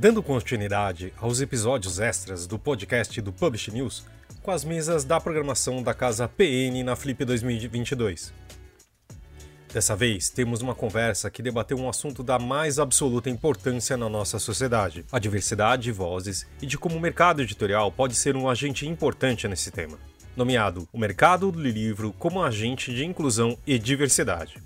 Dando continuidade aos episódios extras do podcast do Publish News, com as mesas da programação da casa PN na Flip 2022. Dessa vez, temos uma conversa que debateu um assunto da mais absoluta importância na nossa sociedade: a diversidade de vozes e de como o mercado editorial pode ser um agente importante nesse tema. Nomeado O Mercado do Livro como Agente de Inclusão e Diversidade.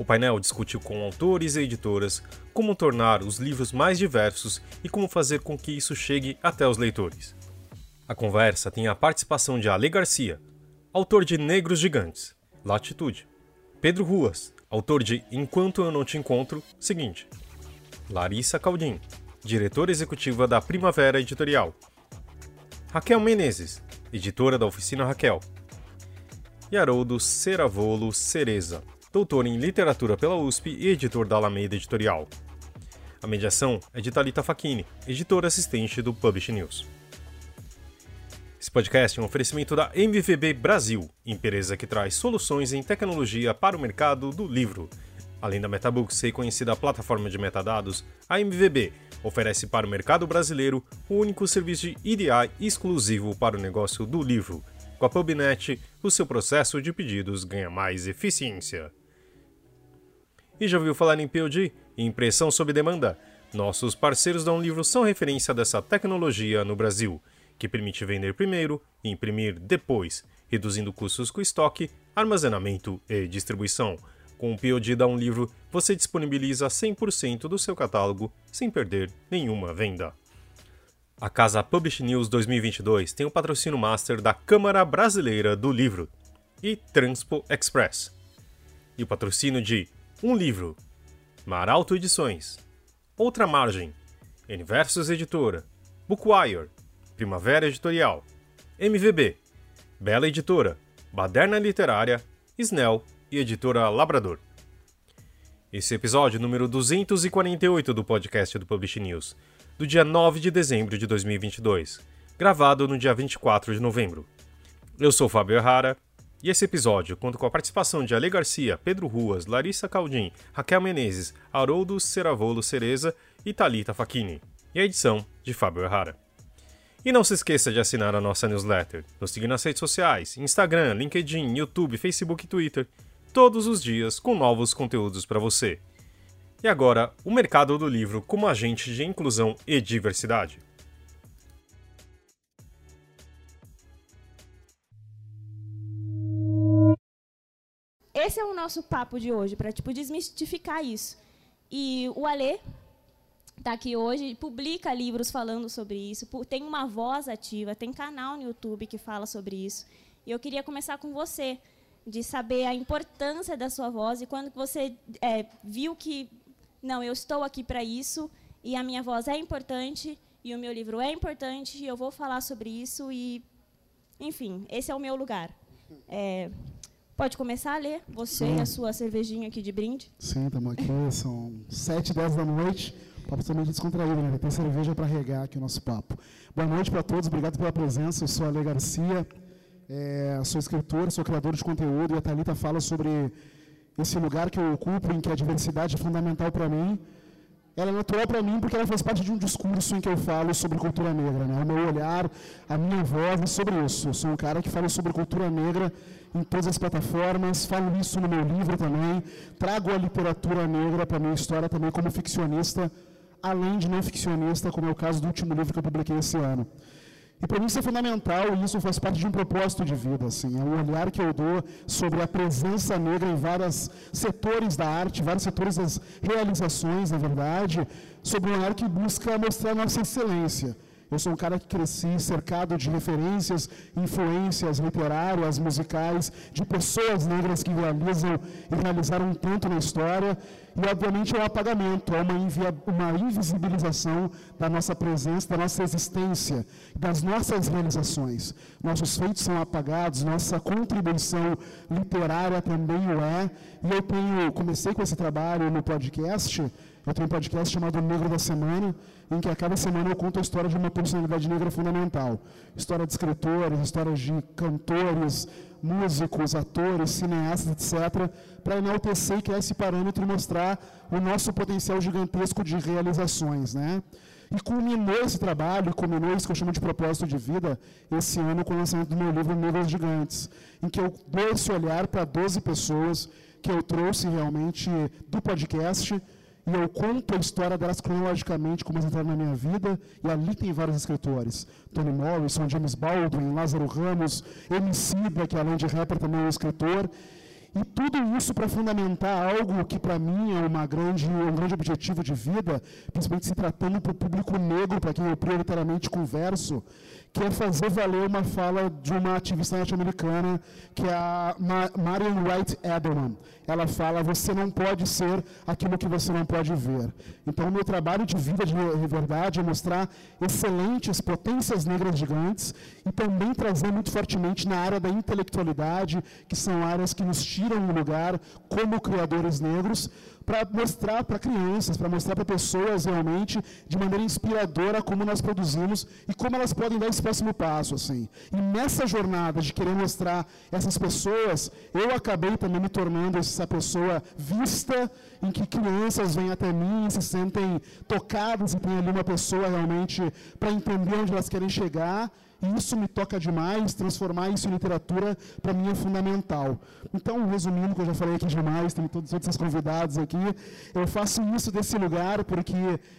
O painel discutiu com autores e editoras como tornar os livros mais diversos e como fazer com que isso chegue até os leitores. A conversa tem a participação de Ale Garcia, autor de Negros Gigantes, Latitude, Pedro Ruas, autor de Enquanto Eu Não Te Encontro, seguinte, Larissa Caldim, diretora executiva da Primavera Editorial, Raquel Menezes, editora da Oficina Raquel, e Haroldo Ceravolo Cereza, doutor em literatura pela USP e editor da Alameda Editorial. A mediação é de Talita Facchini, editora assistente do Publish News. Esse podcast é um oferecimento da MVB Brasil, empresa que traz soluções em tecnologia para o mercado do livro. Além da Metabooks, reconhecida plataforma de metadados, a MVB oferece para o mercado brasileiro o único serviço de EDI exclusivo para o negócio do livro. Com a PubNet, o seu processo de pedidos ganha mais eficiência. E já ouviu falar em POD? Impressão sob demanda? Nossos parceiros da Um Livro são referência dessa tecnologia no Brasil, que permite vender primeiro e imprimir depois, reduzindo custos com estoque, armazenamento e distribuição. Com o POD da Um Livro, você disponibiliza 100% do seu catálogo sem perder nenhuma venda. A Casa Publish News 2022 tem o patrocínio master da Câmara Brasileira do Livro e Transpo Express. E o patrocínio de um livro. Maralto Edições. Outra Margem. Universos Editora. Bookwire. Primavera Editorial. MVB. Bela Editora. Baderna Literária. Snell e Editora Labrador. Esse episódio número 248 do podcast do Publish News, do dia 9 de dezembro de 2022, gravado no dia 24 de novembro. Eu sou Fábio Errara e esse episódio conta com a participação de Ale Garcia, Pedro Ruas, Larissa Caldim, Raquel Menezes, Haroldo Ceravolo Cereza e Talita Facchini. E a edição de Fábio Errara. E não se esqueça de assinar a nossa newsletter, nos seguir nas redes sociais, Instagram, LinkedIn, YouTube, Facebook e Twitter, todos os dias com novos conteúdos para você. E agora, o mercado do livro como agente de inclusão e diversidade. Esse é o nosso papo de hoje, para tipo, desmistificar isso. E o Alê está aqui hoje, publica livros falando sobre isso, tem uma voz ativa, tem canal no YouTube que fala sobre isso. E eu queria começar com você, de saber a importância da sua voz e quando você é, viu que, não, eu estou aqui para isso e a minha voz é importante e o meu livro é importante e eu vou falar sobre isso e, enfim, esse é o meu lugar. É, Pode começar a ler, você e a sua cervejinha aqui de brinde. Sim, estamos aqui, são 7, 10 da noite, papo também descontraído, né? Tem cerveja para regar aqui o nosso papo. Boa noite para todos, obrigado pela presença, eu sou a Ale Garcia, é, sou escritor, sou criador de conteúdo, e a Thalita fala sobre esse lugar que eu ocupo, em que a diversidade é fundamental para mim, ela é natural para mim porque ela faz parte de um discurso em que eu falo sobre cultura negra. Né? O meu olhar, a minha voz é sobre isso. Eu sou um cara que fala sobre cultura negra em todas as plataformas, falo isso no meu livro também, trago a literatura negra para a minha história também como ficcionista, além de não ficcionista, como é o caso do último livro que eu publiquei esse ano. E para mim isso é fundamental e isso faz parte de um propósito de vida. Assim, é o olhar que eu dou sobre a presença negra em vários setores da arte, vários setores das realizações, na verdade, sobre um olhar que busca mostrar nossa excelência. Eu sou um cara que cresci cercado de referências, influências literárias, musicais, de pessoas negras que realizam e realizaram tanto na história. E, obviamente, é um apagamento, é uma, uma invisibilização da nossa presença, da nossa existência, das nossas realizações. Nossos feitos são apagados, nossa contribuição literária também o é. E eu tenho, comecei com esse trabalho no podcast eu tenho um podcast chamado Negro da Semana, em que a cada semana eu conto a história de uma personalidade negra fundamental. História de escritores, histórias de cantores, músicos, atores, cineastas, etc., para enaltecer e criar esse parâmetro e mostrar o nosso potencial gigantesco de realizações. Né? E culminou esse trabalho, culminou isso que eu chamo de propósito de vida, esse ano com o lançamento do meu livro Negros Gigantes, em que eu dou esse olhar para 12 pessoas que eu trouxe realmente do podcast, e eu conto a história delas cronologicamente, como elas entraram na minha vida, e ali tem vários escritores. Toni Morrison, James Baldwin, Lázaro Ramos, Emicida, que além de rapper também é um escritor, e tudo isso para fundamentar algo que para mim é uma grande, um grande objetivo de vida, principalmente se tratando para o público negro, para quem eu prioritariamente converso, que é fazer valer uma fala de uma ativista norte-americana, que é a Marian Wright Edelman. Ela fala: você não pode ser aquilo que você não pode ver. Então, o meu trabalho de vida de verdade é mostrar excelentes potências negras gigantes e também trazer muito fortemente na área da intelectualidade, que são áreas que nos tiram um lugar como criadores negros, para mostrar para crianças, para mostrar para pessoas realmente de maneira inspiradora como nós produzimos e como elas podem dar esse próximo passo, assim. E nessa jornada de querer mostrar essas pessoas, eu acabei também me tornando essa pessoa vista, em que crianças vêm até mim se sentem tocadas e tem ali uma pessoa realmente para entender onde elas querem chegar e isso me toca demais, transformar isso em literatura, para mim é fundamental. Então, resumindo, que eu já falei aqui demais, tem todos esses convidados aqui, eu faço isso desse lugar porque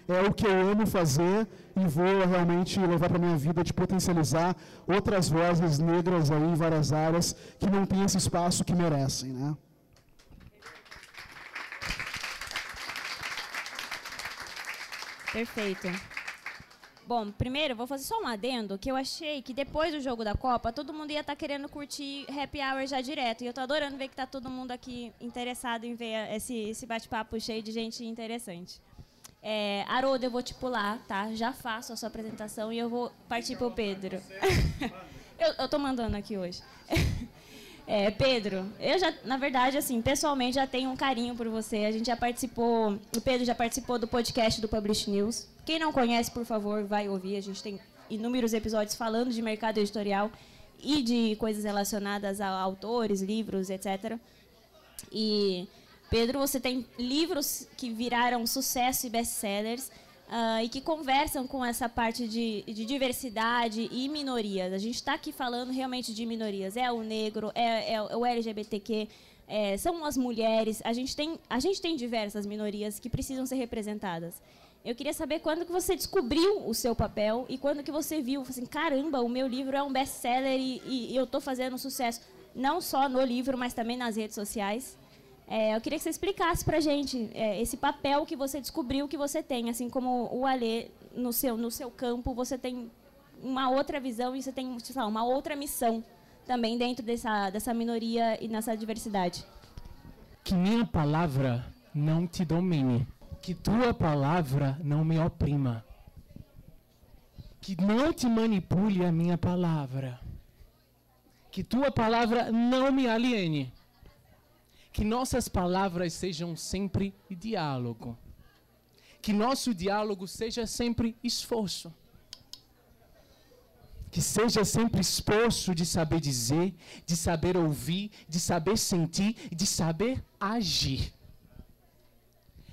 é o que eu amo fazer e vou realmente levar para a minha vida de potencializar outras vozes negras aí em várias áreas que não têm esse espaço que merecem, né? Perfeito. Bom, primeiro, vou fazer só um adendo, que eu achei que depois do jogo da Copa, todo mundo ia estar tá querendo curtir Happy Hour já direto. E eu tô adorando ver que tá todo mundo aqui interessado em ver esse, esse bate-papo cheio de gente interessante. É, Haroldo, eu vou te pular, tá? Já faço a sua apresentação e eu vou partir pro Pedro. eu, eu tô mandando aqui hoje. É, Pedro, eu já, na verdade, assim, pessoalmente já tenho um carinho por você. A gente já participou, o Pedro já participou do podcast do Publish News. Quem não conhece, por favor, vai ouvir. A gente tem inúmeros episódios falando de mercado editorial e de coisas relacionadas a autores, livros, etc. E Pedro, você tem livros que viraram sucesso e best-sellers uh, e que conversam com essa parte de, de diversidade e minorias. A gente está aqui falando realmente de minorias. É o negro, é, é o LGBTQ, é, são as mulheres. A gente, tem, a gente tem diversas minorias que precisam ser representadas. Eu queria saber quando que você descobriu o seu papel e quando que você viu, assim, caramba, o meu livro é um best-seller e, e, eu estou fazendo sucesso, não só no livro, mas também nas redes sociais. É, eu queria que você explicasse para gente é, esse papel que você descobriu que você tem, assim como o Alê, no seu, no seu campo, você tem uma outra visão e você tem lá, uma outra missão também dentro dessa, dessa minoria e nessa diversidade. Que minha palavra não te domine, que tua palavra não me oprima, que não te manipule a minha palavra, que tua palavra não me aliene que nossas palavras sejam sempre diálogo. Que nosso diálogo seja sempre esforço. Que seja sempre esforço de saber dizer, de saber ouvir, de saber sentir, de saber agir.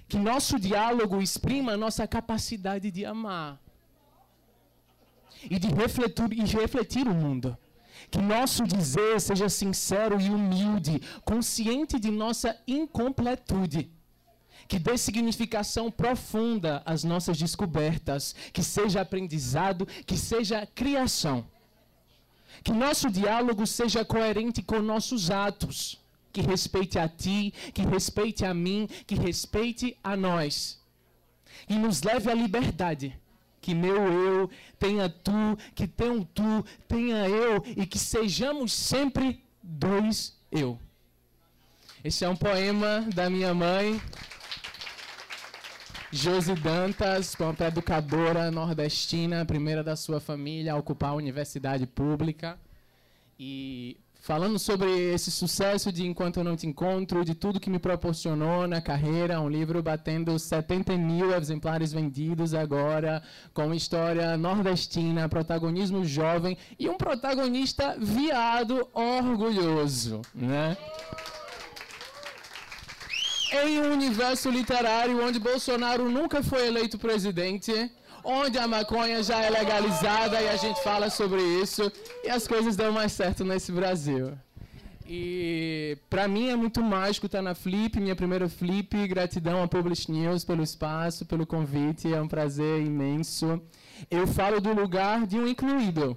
Que nosso diálogo exprima nossa capacidade de amar e de refletir, e refletir o mundo. Que nosso dizer seja sincero e humilde, consciente de nossa incompletude. Que dê significação profunda às nossas descobertas, que seja aprendizado, que seja criação. Que nosso diálogo seja coerente com nossos atos, que respeite a ti, que respeite a mim, que respeite a nós. E nos leve à liberdade que meu eu tenha tu, que tenha tu, tenha eu e que sejamos sempre dois eu. Esse é um poema da minha mãe, Josi Dantas, uma educadora nordestina, primeira da sua família a ocupar a universidade pública. E falando sobre esse sucesso de Enquanto Eu Não Te Encontro, de tudo que me proporcionou na carreira, um livro batendo 70 mil exemplares vendidos agora, com história nordestina, protagonismo jovem e um protagonista viado orgulhoso, né? em um universo literário onde Bolsonaro nunca foi eleito presidente, onde a maconha já é legalizada e a gente fala sobre isso e as coisas dão mais certo nesse Brasil. E para mim é muito mágico estar na Flip, minha primeira Flip. Gratidão a Publish News pelo espaço, pelo convite, é um prazer imenso. Eu falo do lugar de um incluído.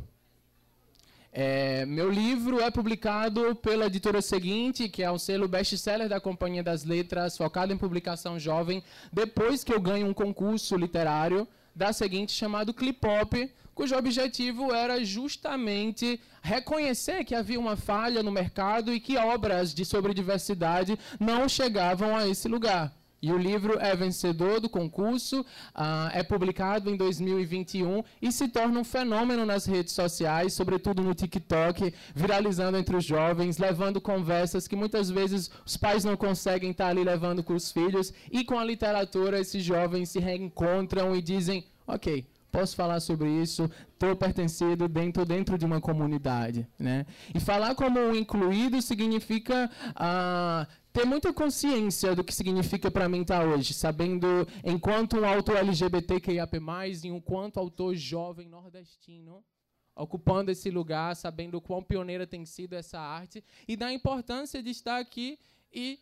É, meu livro é publicado pela editora seguinte, que é o selo best-seller da Companhia das Letras, focado em publicação jovem, depois que eu ganho um concurso literário da seguinte chamado Clipop, cujo objetivo era justamente reconhecer que havia uma falha no mercado e que obras de sobre diversidade não chegavam a esse lugar. E o livro é vencedor do concurso, uh, é publicado em 2021 e se torna um fenômeno nas redes sociais, sobretudo no TikTok, viralizando entre os jovens, levando conversas que muitas vezes os pais não conseguem estar ali levando com os filhos. E com a literatura, esses jovens se reencontram e dizem: ok, posso falar sobre isso, estou pertencido dentro, dentro de uma comunidade. Né? E falar como incluído significa ah, ter muita consciência do que significa para mim estar tá hoje, sabendo, enquanto um autor LGBTQIAP+, e enquanto autor jovem nordestino, ocupando esse lugar, sabendo o quão pioneira tem sido essa arte, e da importância de estar aqui e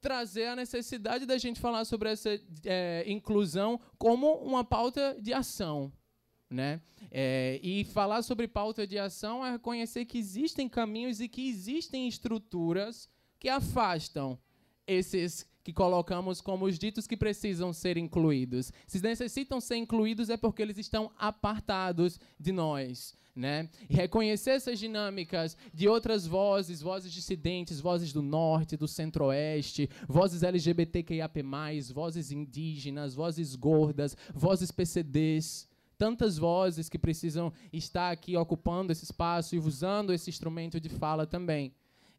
trazer a necessidade da gente falar sobre essa é, inclusão como uma pauta de ação. Né? É, e falar sobre pauta de ação é reconhecer que existem caminhos e que existem estruturas que afastam esses que colocamos como os ditos que precisam ser incluídos. Se necessitam ser incluídos é porque eles estão apartados de nós. Né? E reconhecer essas dinâmicas de outras vozes, vozes dissidentes, vozes do norte, do centro-oeste, vozes LGBTQIAP+, vozes indígenas, vozes gordas, vozes PCDs, tantas vozes que precisam estar aqui ocupando esse espaço e usando esse instrumento de fala também.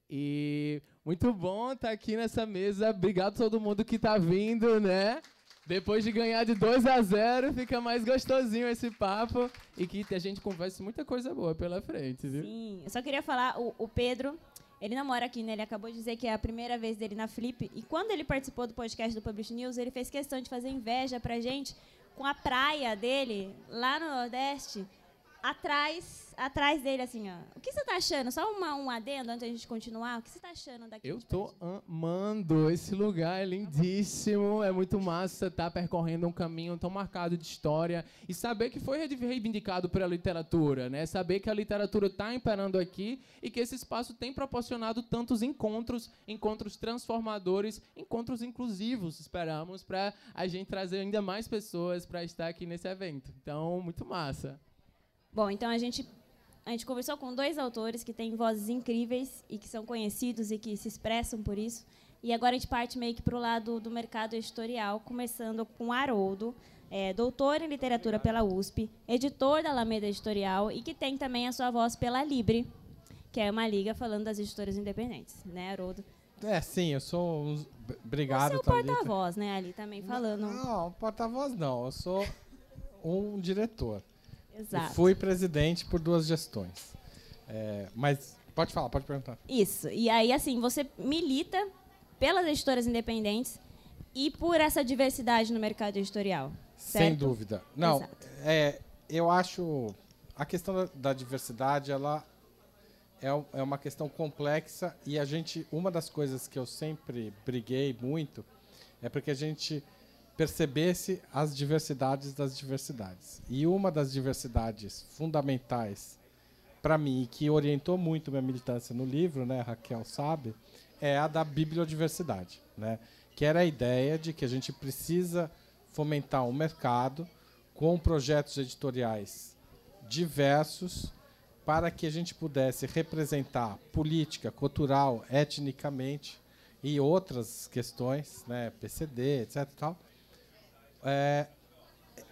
E muito bom estar aqui nessa mesa. Obrigado a todo mundo que está vindo, né? Depois de ganhar de 2 a 0, fica mais gostosinho esse papo e que a gente converse muita coisa boa pela frente, viu? Sim, eu só queria falar, o, o Pedro, ele não mora aqui, né? Ele acabou de dizer que é a primeira vez dele na Flip. E quando ele participou do podcast do Publish News, ele fez questão de fazer inveja pra gente com a praia dele lá no Nordeste atrás, atrás dele, assim, ó. O que você tá achando? Só uma, um adendo antes da gente continuar. O que você tá achando daqui? Eu tô amando esse lugar, é lindíssimo. É muito massa estar tá percorrendo um caminho tão marcado de história e saber que foi reivindicado pela literatura, né? Saber que a literatura está imperando aqui e que esse espaço tem proporcionado tantos encontros, encontros transformadores, encontros inclusivos, esperamos, para a gente trazer ainda mais pessoas para estar aqui nesse evento. Então, muito massa. Bom, então a gente a gente conversou com dois autores que têm vozes incríveis e que são conhecidos e que se expressam por isso. E agora a gente parte meio que para o lado do mercado editorial, começando com Haroldo, é, doutor em literatura pela USP, editor da Alameda Editorial e que tem também a sua voz pela Libre, que é uma liga falando das editoras independentes, né, Haroldo? É, sim, eu sou um... Obrigado, Você é o porta-voz, né, ali também falando. Não, não porta-voz não, eu sou um diretor. Exato. fui presidente por duas gestões. É, mas pode falar, pode perguntar. Isso. E aí, assim, você milita pelas editoras independentes e por essa diversidade no mercado editorial. Certo? Sem dúvida. Não, é, eu acho a questão da, da diversidade, ela é, é uma questão complexa e a gente, uma das coisas que eu sempre briguei muito é porque a gente percebesse as diversidades das diversidades. E uma das diversidades fundamentais para mim, que orientou muito minha militância no livro, né, Raquel sabe, é a da bibliodiversidade, né, que era a ideia de que a gente precisa fomentar um mercado com projetos editoriais diversos para que a gente pudesse representar política, cultural, etnicamente e outras questões, né, PCD, etc. Tal, é,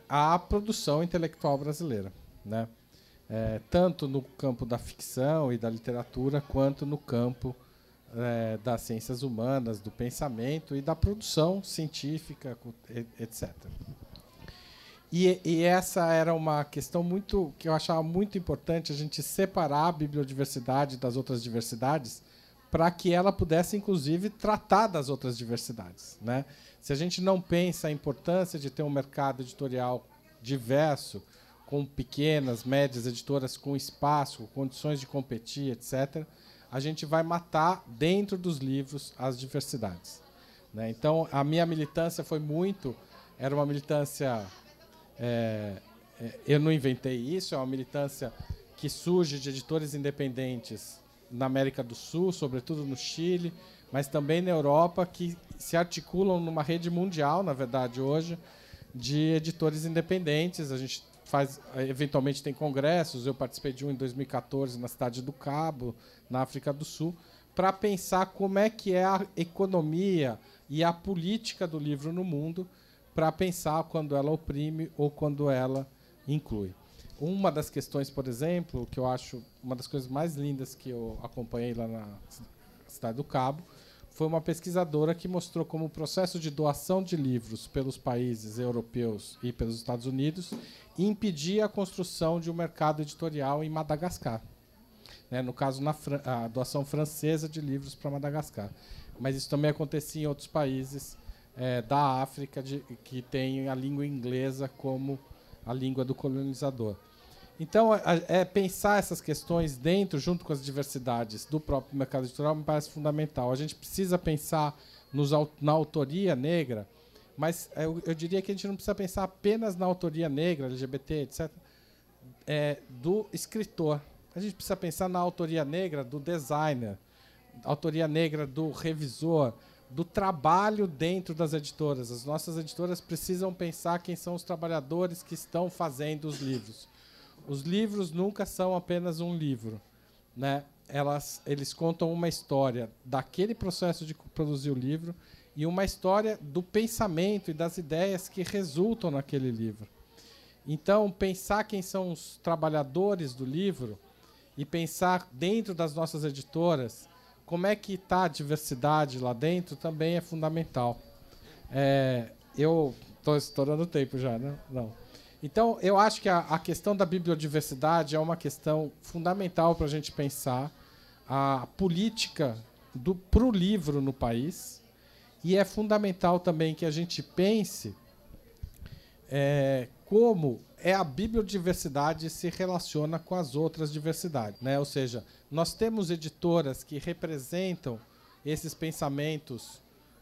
a produção intelectual brasileira, né? É, tanto no campo da ficção e da literatura, quanto no campo é, das ciências humanas, do pensamento e da produção científica, etc. E, e, essa era uma questão muito que eu achava muito importante a gente separar a bibliodiversidade das outras diversidades para que ela pudesse, inclusive, tratar das outras diversidades. Né? Se a gente não pensa a importância de ter um mercado editorial diverso, com pequenas, médias editoras com espaço, condições de competir, etc., a gente vai matar dentro dos livros as diversidades. Né? Então, a minha militância foi muito. Era uma militância. É, é, eu não inventei isso, é uma militância que surge de editores independentes na América do Sul, sobretudo no Chile, mas também na Europa, que se articulam numa rede mundial, na verdade, hoje, de editores independentes. A gente faz, eventualmente tem congressos. Eu participei de um em 2014 na cidade do Cabo, na África do Sul, para pensar como é que é a economia e a política do livro no mundo, para pensar quando ela oprime ou quando ela inclui. Uma das questões, por exemplo, que eu acho uma das coisas mais lindas que eu acompanhei lá na cidade do Cabo, foi uma pesquisadora que mostrou como o processo de doação de livros pelos países europeus e pelos Estados Unidos impedia a construção de um mercado editorial em Madagascar. Né, no caso, na a doação francesa de livros para Madagascar. Mas isso também acontecia em outros países é, da África de, que têm a língua inglesa como a língua do colonizador. Então, é, é, pensar essas questões dentro, junto com as diversidades do próprio mercado editorial, me parece fundamental. A gente precisa pensar nos, na autoria negra, mas eu, eu, diria que a gente não precisa pensar apenas na autoria negra, LGBT, etc., é, do escritor. A gente precisa pensar na autoria negra do designer, autoria negra do revisor, do trabalho dentro das editoras. As nossas editoras precisam pensar quem são os trabalhadores que estão fazendo os livros os livros nunca são apenas um livro, né? Elas, eles contam uma história daquele processo de produzir o livro e uma história do pensamento e das ideias que resultam naquele livro. Então, pensar quem são os trabalhadores do livro e pensar dentro das nossas editoras como é que está a diversidade lá dentro também é fundamental. É, eu estou estourando o tempo já, né? Não. Então, eu acho que a, a questão da bibliodiversidade é uma questão fundamental para a gente pensar a política para o livro no país. E é fundamental também que a gente pense é, como é a bibliodiversidade se relaciona com as outras diversidades. Né? Ou seja, nós temos editoras que representam esses pensamentos,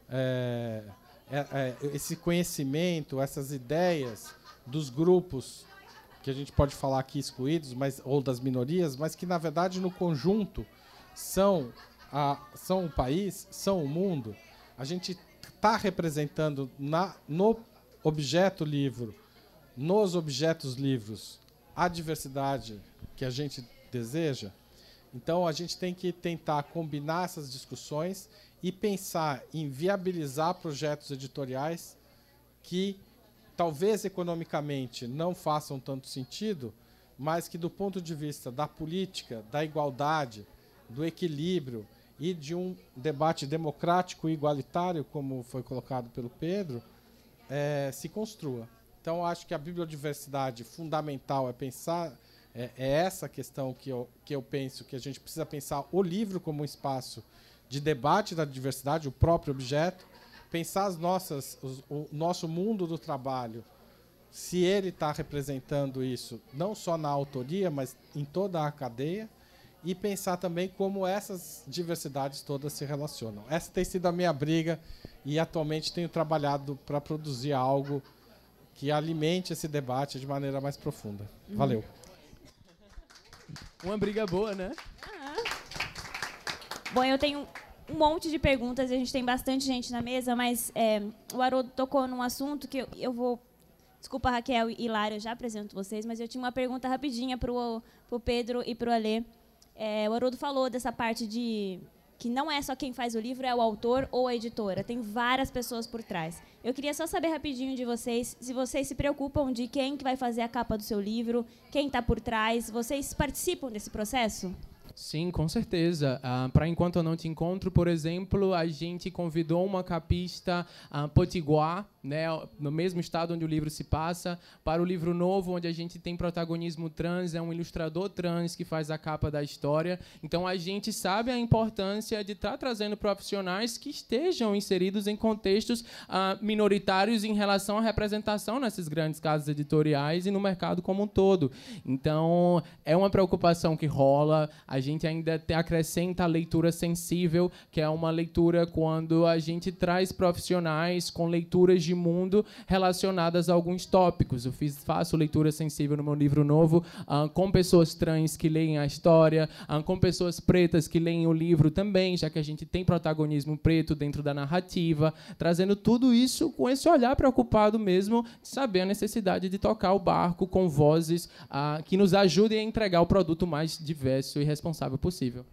é, é, é esse conhecimento, essas ideias dos grupos que a gente pode falar aqui excluídos, mas ou das minorias, mas que na verdade no conjunto são a, são o país, são o mundo. A gente está representando na, no objeto livro, nos objetos livros, a diversidade que a gente deseja. Então a gente tem que tentar combinar essas discussões e pensar em viabilizar projetos editoriais que talvez economicamente não façam tanto sentido, mas que do ponto de vista da política, da igualdade, do equilíbrio e de um debate democrático e igualitário, como foi colocado pelo Pedro, é, se construa. Então, acho que a bibliodiversidade fundamental é pensar, é, é, essa questão que eu, que eu penso, que a gente precisa pensar o livro como um espaço de debate da diversidade, o próprio objeto, pensar as nossas, os, o nosso mundo do trabalho, se ele está representando isso, não só na autoria, mas em toda a cadeia, e pensar também como essas diversidades todas se relacionam. Essa tem sido a minha briga e atualmente tenho trabalhado para produzir algo que alimente esse debate de maneira mais profunda. Uhum. Valeu. Uma briga boa, né? Ah. Bom, eu tenho um monte de perguntas, a gente tem bastante gente na mesa, mas é, o Haroldo tocou num assunto que eu, eu vou. Desculpa, Raquel e Lara, eu já apresento vocês, mas eu tinha uma pergunta rapidinha para o Pedro e para o Alê. É, o Haroldo falou dessa parte de que não é só quem faz o livro, é o autor ou a editora. Tem várias pessoas por trás. Eu queria só saber rapidinho de vocês, se vocês se preocupam de quem que vai fazer a capa do seu livro, quem está por trás. Vocês participam desse processo? Sim, com certeza. Uh, Para Enquanto Eu Não Te Encontro, por exemplo, a gente convidou uma capista uh, potiguar né, no mesmo estado onde o livro se passa, para o livro novo, onde a gente tem protagonismo trans, é um ilustrador trans que faz a capa da história. Então a gente sabe a importância de estar tá trazendo profissionais que estejam inseridos em contextos uh, minoritários em relação à representação nessas grandes casas editoriais e no mercado como um todo. Então é uma preocupação que rola. A gente ainda acrescenta a leitura sensível, que é uma leitura quando a gente traz profissionais com leituras de mundo relacionadas a alguns tópicos. Eu fiz, faço leitura sensível no meu livro novo uh, com pessoas trans que leem a história, uh, com pessoas pretas que leem o livro também, já que a gente tem protagonismo preto dentro da narrativa, trazendo tudo isso com esse olhar preocupado mesmo de saber a necessidade de tocar o barco com vozes uh, que nos ajudem a entregar o produto mais diverso e responsável possível.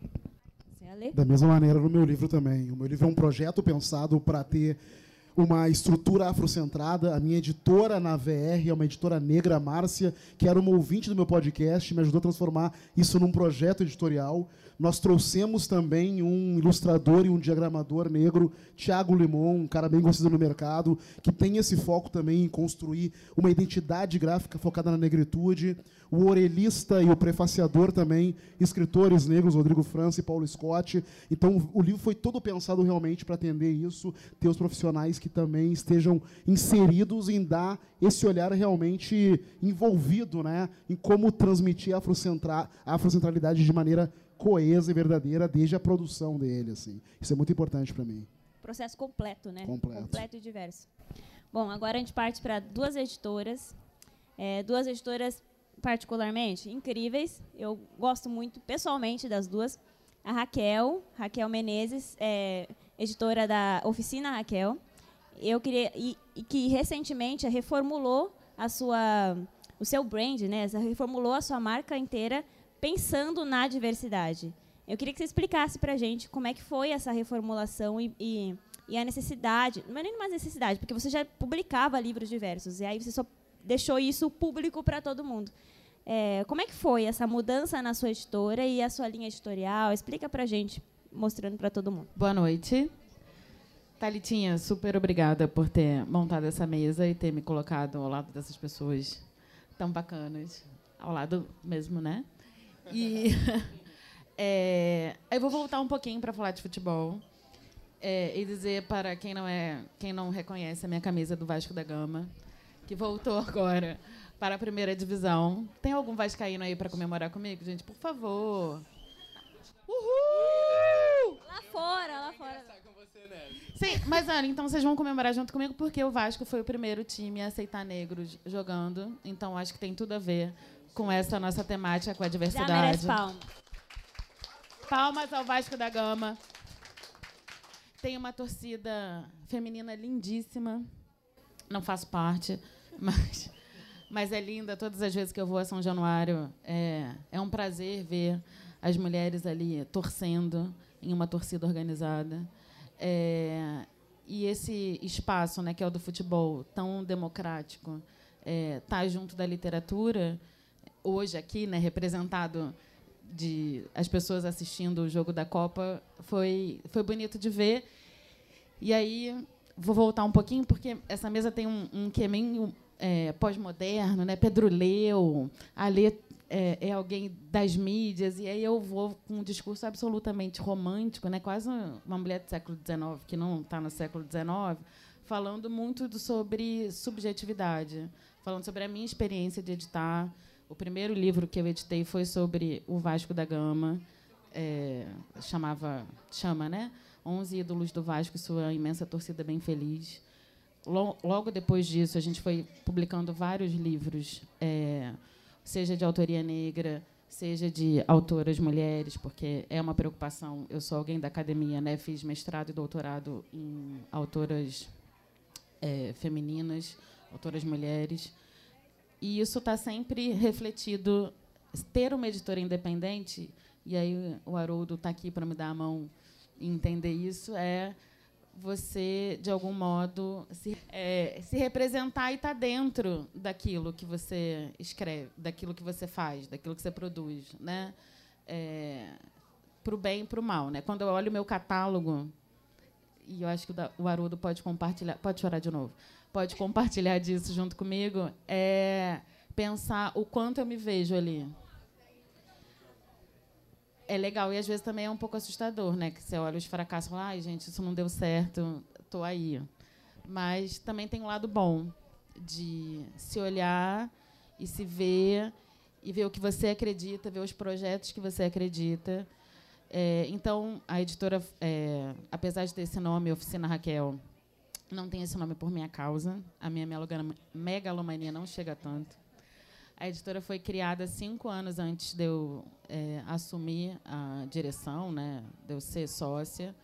Da mesma maneira no meu livro também. O meu livro é um projeto pensado para ter uma estrutura afrocentrada. A minha editora na VR é uma editora negra, Márcia, que era uma ouvinte do meu podcast, me ajudou a transformar isso num projeto editorial. Nós trouxemos também um ilustrador e um diagramador negro, Tiago Limon, um cara bem conhecido no mercado, que tem esse foco também em construir uma identidade gráfica focada na negritude. O orelhista e o prefaciador também, escritores negros, Rodrigo França e Paulo Scott. Então, o livro foi todo pensado realmente para atender isso, ter os profissionais que também estejam inseridos em dar esse olhar realmente envolvido né, em como transmitir a afrocentralidade de maneira coesa e verdadeira desde a produção dele. Assim. Isso é muito importante para mim. Processo completo, né? Completo. Completo e diverso. Bom, agora a gente parte para duas editoras. É, duas editoras particularmente incríveis. Eu gosto muito, pessoalmente, das duas. A Raquel, Raquel Menezes, é, editora da Oficina Raquel. Eu queria e, e que recentemente reformulou a sua o seu brand, né? Reformulou a sua marca inteira pensando na diversidade. Eu queria que você explicasse para a gente como é que foi essa reformulação e, e, e, a necessidade, não é nem mais necessidade, porque você já publicava livros diversos, e aí você só deixou isso público para todo mundo. É, como é que foi essa mudança na sua editora e a sua linha editorial? Explica para a gente, mostrando para todo mundo. Boa noite. Thalitinha, super obrigada por ter montado essa mesa e ter me colocado ao lado dessas pessoas tão bacanas. Ao lado mesmo, né? E é, eu vou voltar um pouquinho para falar de futebol é, e dizer para quem não é, quem não reconhece a minha camisa do Vasco da Gama, que voltou agora para a primeira divisão. Tem algum vascaíno aí para comemorar comigo, gente? Por favor. Uhul! Lá fora, lá fora. Sim, mas olha, então vocês vão comemorar junto comigo porque o Vasco foi o primeiro time a aceitar negros jogando. Então acho que tem tudo a ver com essa nossa temática, com a diversidade. Já merece palmas. Palmas ao Vasco da Gama. Tem uma torcida feminina lindíssima. Não faço parte, mas, mas é linda. Todas as vezes que eu vou a São Januário, é, é um prazer ver as mulheres ali torcendo em uma torcida organizada. É, e esse espaço, né, que é o do futebol, tão democrático, é, tá junto da literatura hoje aqui, né, representado de as pessoas assistindo o jogo da Copa, foi foi bonito de ver. E aí vou voltar um pouquinho porque essa mesa tem um, um que é meio é, pós-moderno, né? Pedro Leu, Alê é, é, alguém das mídias e aí eu vou com um discurso absolutamente romântico, né? Quase uma mulher do século XIX que não está no século XIX, falando muito do, sobre subjetividade, falando sobre a minha experiência de editar o primeiro livro que eu editei foi sobre o Vasco da Gama, é, chamava chama, né? 11 ídolos do Vasco e sua imensa torcida bem feliz. Logo depois disso, a gente foi publicando vários livros, é, seja de autoria negra, seja de autoras mulheres, porque é uma preocupação. Eu sou alguém da academia, né? Fiz mestrado e doutorado em autoras é, femininas, autoras mulheres. E isso está sempre refletido. Ter uma editora independente, e aí o Haroldo está aqui para me dar a mão e entender isso, é você, de algum modo, se, é, se representar e estar tá dentro daquilo que você escreve, daquilo que você faz, daquilo que você produz. Né? É, para o bem e para o mal. Né? Quando eu olho o meu catálogo, e eu acho que o Haroldo pode compartilhar. Pode chorar de novo pode compartilhar disso junto comigo, é pensar o quanto eu me vejo ali. É legal e às vezes também é um pouco assustador, né? Que você olha os fracassos e fala, ai, gente, isso não deu certo, tô aí. Mas também tem um lado bom de se olhar e se ver e ver o que você acredita, ver os projetos que você acredita. É, então, a editora, é, apesar de ter esse nome, Oficina Raquel, não tem esse nome por minha causa. A minha megalomania não chega tanto. A editora foi criada cinco anos antes de eu é, assumir a direção, né, de eu ser sócia,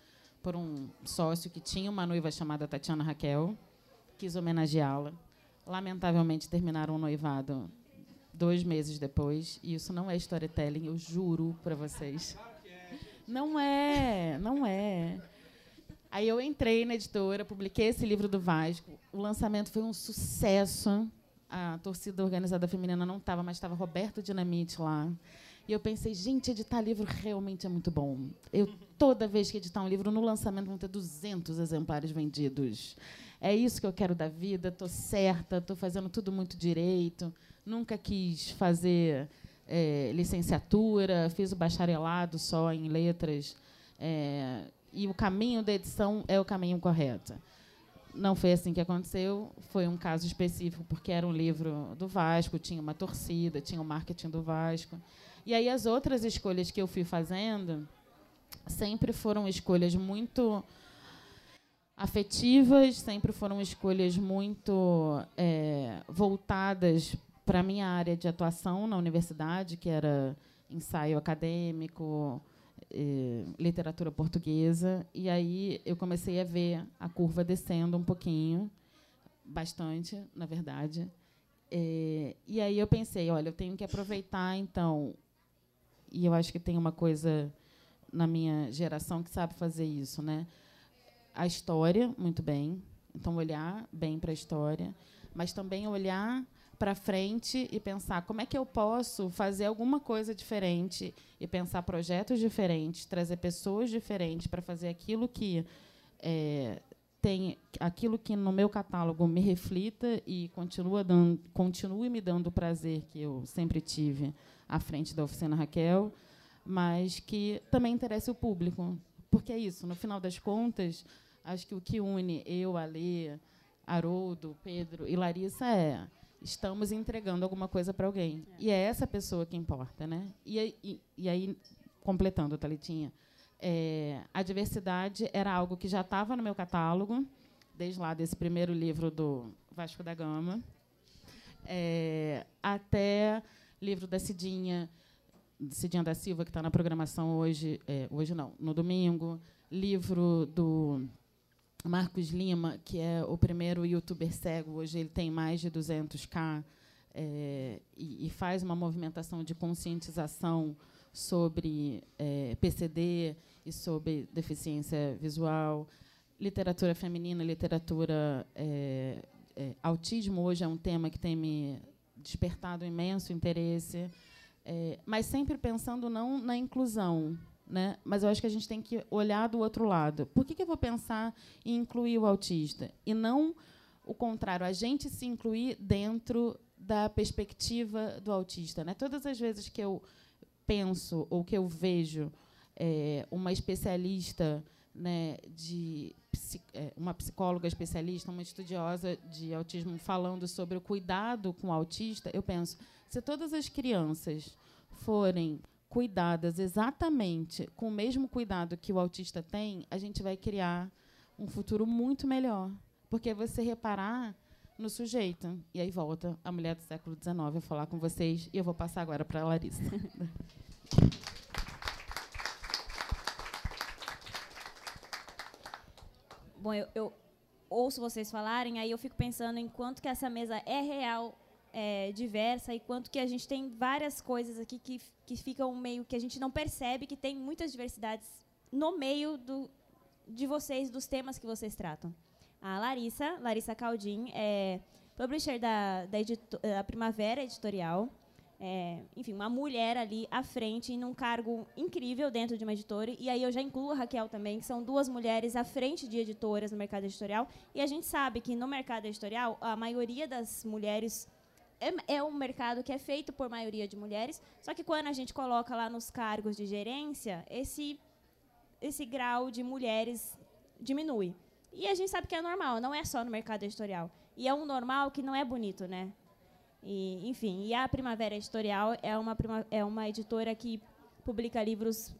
por um sócio que tinha uma noiva chamada Tatiana Raquel, quis homenageá-la. Lamentavelmente, terminaram o noivado dois meses depois, e isso não é storytelling, eu juro para vocês. Não é, não é. Aí eu entrei na editora, publiquei esse livro do Vasco. O lançamento foi um sucesso. A torcida organizada feminina não estava, mas estava Roberto Dinamite lá. E eu pensei, gente, editar livro realmente é muito bom. Eu, toda vez que editar um livro, no lançamento vão ter 200 exemplares vendidos. É isso que eu quero da vida, estou certa, estou fazendo tudo muito direito. Nunca quis fazer é, licenciatura, fiz o bacharelado só em letras. É, e o caminho da edição é o caminho correto. Não foi assim que aconteceu, foi um caso específico, porque era um livro do Vasco, tinha uma torcida, tinha o marketing do Vasco. E aí as outras escolhas que eu fui fazendo sempre foram escolhas muito afetivas, sempre foram escolhas muito é, voltadas para a minha área de atuação na universidade, que era ensaio acadêmico, eh, literatura portuguesa. E aí eu comecei a ver a curva descendo um pouquinho, bastante, na verdade. Eh, e aí eu pensei, olha, eu tenho que aproveitar, então, e eu acho que tem uma coisa na minha geração que sabe fazer isso, né? A história, muito bem. Então, olhar bem para a história, mas também olhar para frente e pensar como é que eu posso fazer alguma coisa diferente e pensar projetos diferentes, trazer pessoas diferentes para fazer aquilo que é, tem aquilo que no meu catálogo me reflita e continua dando, continue me dando o prazer que eu sempre tive à frente da oficina Raquel, mas que também interesse o público, porque é isso. No final das contas, acho que o que une eu, Alê, Haroldo, Pedro e Larissa é estamos entregando alguma coisa para alguém. É. E é essa pessoa que importa. Né? E, e, e aí, completando, Thalitinha, é, a diversidade era algo que já estava no meu catálogo, desde lá desse primeiro livro do Vasco da Gama, é, até livro da Cidinha, Cidinha da Silva, que está na programação hoje, é, hoje não, no domingo, livro do Marcos Lima, que é o primeiro youtuber cego, hoje ele tem mais de 200k é, e, e, faz uma movimentação de conscientização sobre é, PCD e sobre deficiência visual, literatura feminina, literatura é, é, autismo hoje é um tema que tem me despertado imenso interesse, é, mas sempre pensando não na inclusão, né? Mas eu acho que a gente tem que olhar do outro lado. Por que, que eu vou pensar em incluir o autista e não o contrário, a gente se incluir dentro da perspectiva do autista, né? Todas as vezes que eu penso ou que eu vejo é, uma especialista, né, de é, uma psicóloga especialista, uma estudiosa de autismo falando sobre o cuidado com o autista, eu penso, se todas as crianças forem cuidadas exatamente com o mesmo cuidado que o autista tem, a gente vai criar um futuro muito melhor. Porque você reparar no sujeito. E aí volta a mulher do século XIX a falar com vocês. E eu vou passar agora para a Larissa. Bom, eu, eu ouço vocês falarem, aí eu fico pensando em quanto que essa mesa é real é, diversa e quanto que a gente tem várias coisas aqui que, que ficam meio que a gente não percebe que tem muitas diversidades no meio do, de vocês, dos temas que vocês tratam. A Larissa, Larissa Caldim, é publisher da, da, da Primavera Editorial. é, enfim, uma mulher ali à frente, num cargo incrível dentro de uma editora. E aí eu já incluo a Raquel também, que são duas mulheres à frente de editoras no mercado editorial. E a gente sabe que no mercado editorial, a maioria das mulheres é, é um mercado que é feito por maioria de mulheres, só que quando a gente coloca lá nos cargos de gerência, esse, esse grau de mulheres diminui. E a gente sabe que é normal, não é só no mercado editorial. E é um normal que não é bonito, né? E, enfim, e a Primavera Editorial é uma, é uma editora que publica livros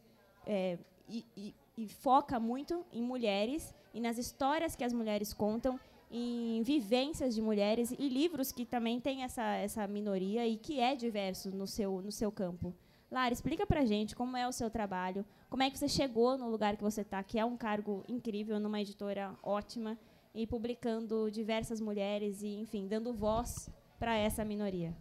é, e, e, e, foca muito em mulheres e nas histórias que as mulheres contam, em vivências de mulheres e livros que também têm essa, essa minoria e que é diverso no seu, no seu campo. Lara, explica pra gente como é o seu trabalho, como é que você chegou no lugar que você está, que é um cargo incrível numa editora ótima e publicando diversas mulheres e, enfim, dando voz para essa minoria.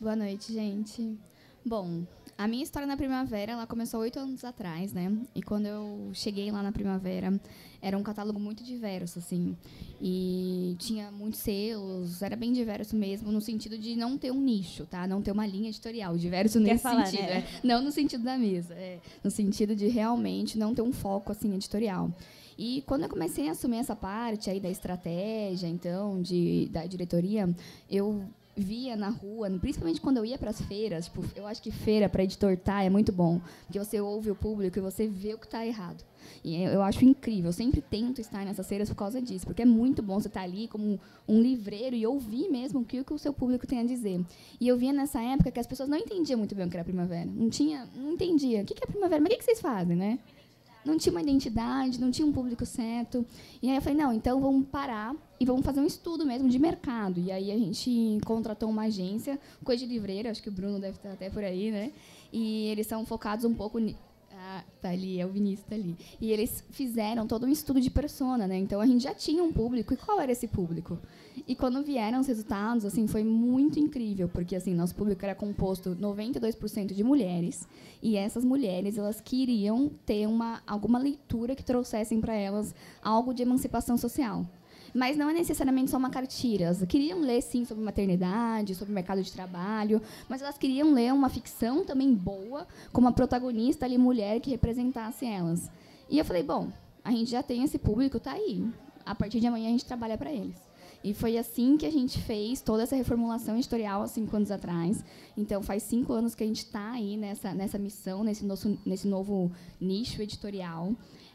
Boa noite, gente. Bom, a minha história na Primavera, ela começou oito anos atrás, né? E quando eu cheguei lá na Primavera, era um catálogo muito diverso, assim. E tinha muitos selos, era bem diverso mesmo, no sentido de não ter um nicho, tá? Não ter uma linha editorial. Diverso Quer nesse falar, sentido, né? é. Não no sentido da mesa, é. No sentido de realmente não ter um foco, assim, editorial. E quando eu comecei a assumir essa parte aí da estratégia, então, de, da diretoria, eu via na rua, principalmente quando eu ia para as feiras, tipo, eu acho que feira para editor tá é muito bom, porque você ouve o público e você vê o que está errado. E eu acho incrível, eu sempre tento estar nessas feiras por causa disso, porque é muito bom você estar tá ali como um livreiro e ouvir mesmo o que, o seu público tem a dizer. E eu via nessa época que as pessoas não entendiam muito bem o que era primavera. Não tinha, não entendia. O que é primavera? Mas o que vocês fazem, né? Não tinha uma identidade, não tinha um público certo. E aí eu falei, não, então vamos parar e vamos fazer um estudo mesmo de mercado. E aí a gente contratou uma agência, Coisa de Livreira, acho que o Bruno deve estar até por aí, né? E eles são focados um pouco tá ali, é o Vinícius tá ali. E eles fizeram todo um estudo de persona, né? Então a gente já tinha um público. E qual era esse público? E quando vieram os resultados, assim, foi muito incrível, porque assim, nosso público era composto 92% de mulheres, e essas mulheres, elas queriam ter uma alguma leitura que trouxessem para elas algo de emancipação social. Mas não é necessariamente só uma cartilha. Elas queriam ler, sim, sobre maternidade, sobre mercado de trabalho, mas elas queriam ler uma ficção também boa, com uma protagonista ali, mulher, que representasse elas. E eu falei, bom, a gente já tem esse público, tá aí. A partir de amanhã a gente trabalha para eles. E foi assim que a gente fez toda essa reformulação editorial há cinco anos atrás. Então, faz cinco anos que a gente está aí nessa, nessa missão, nesse, nosso, nesse novo nicho editorial.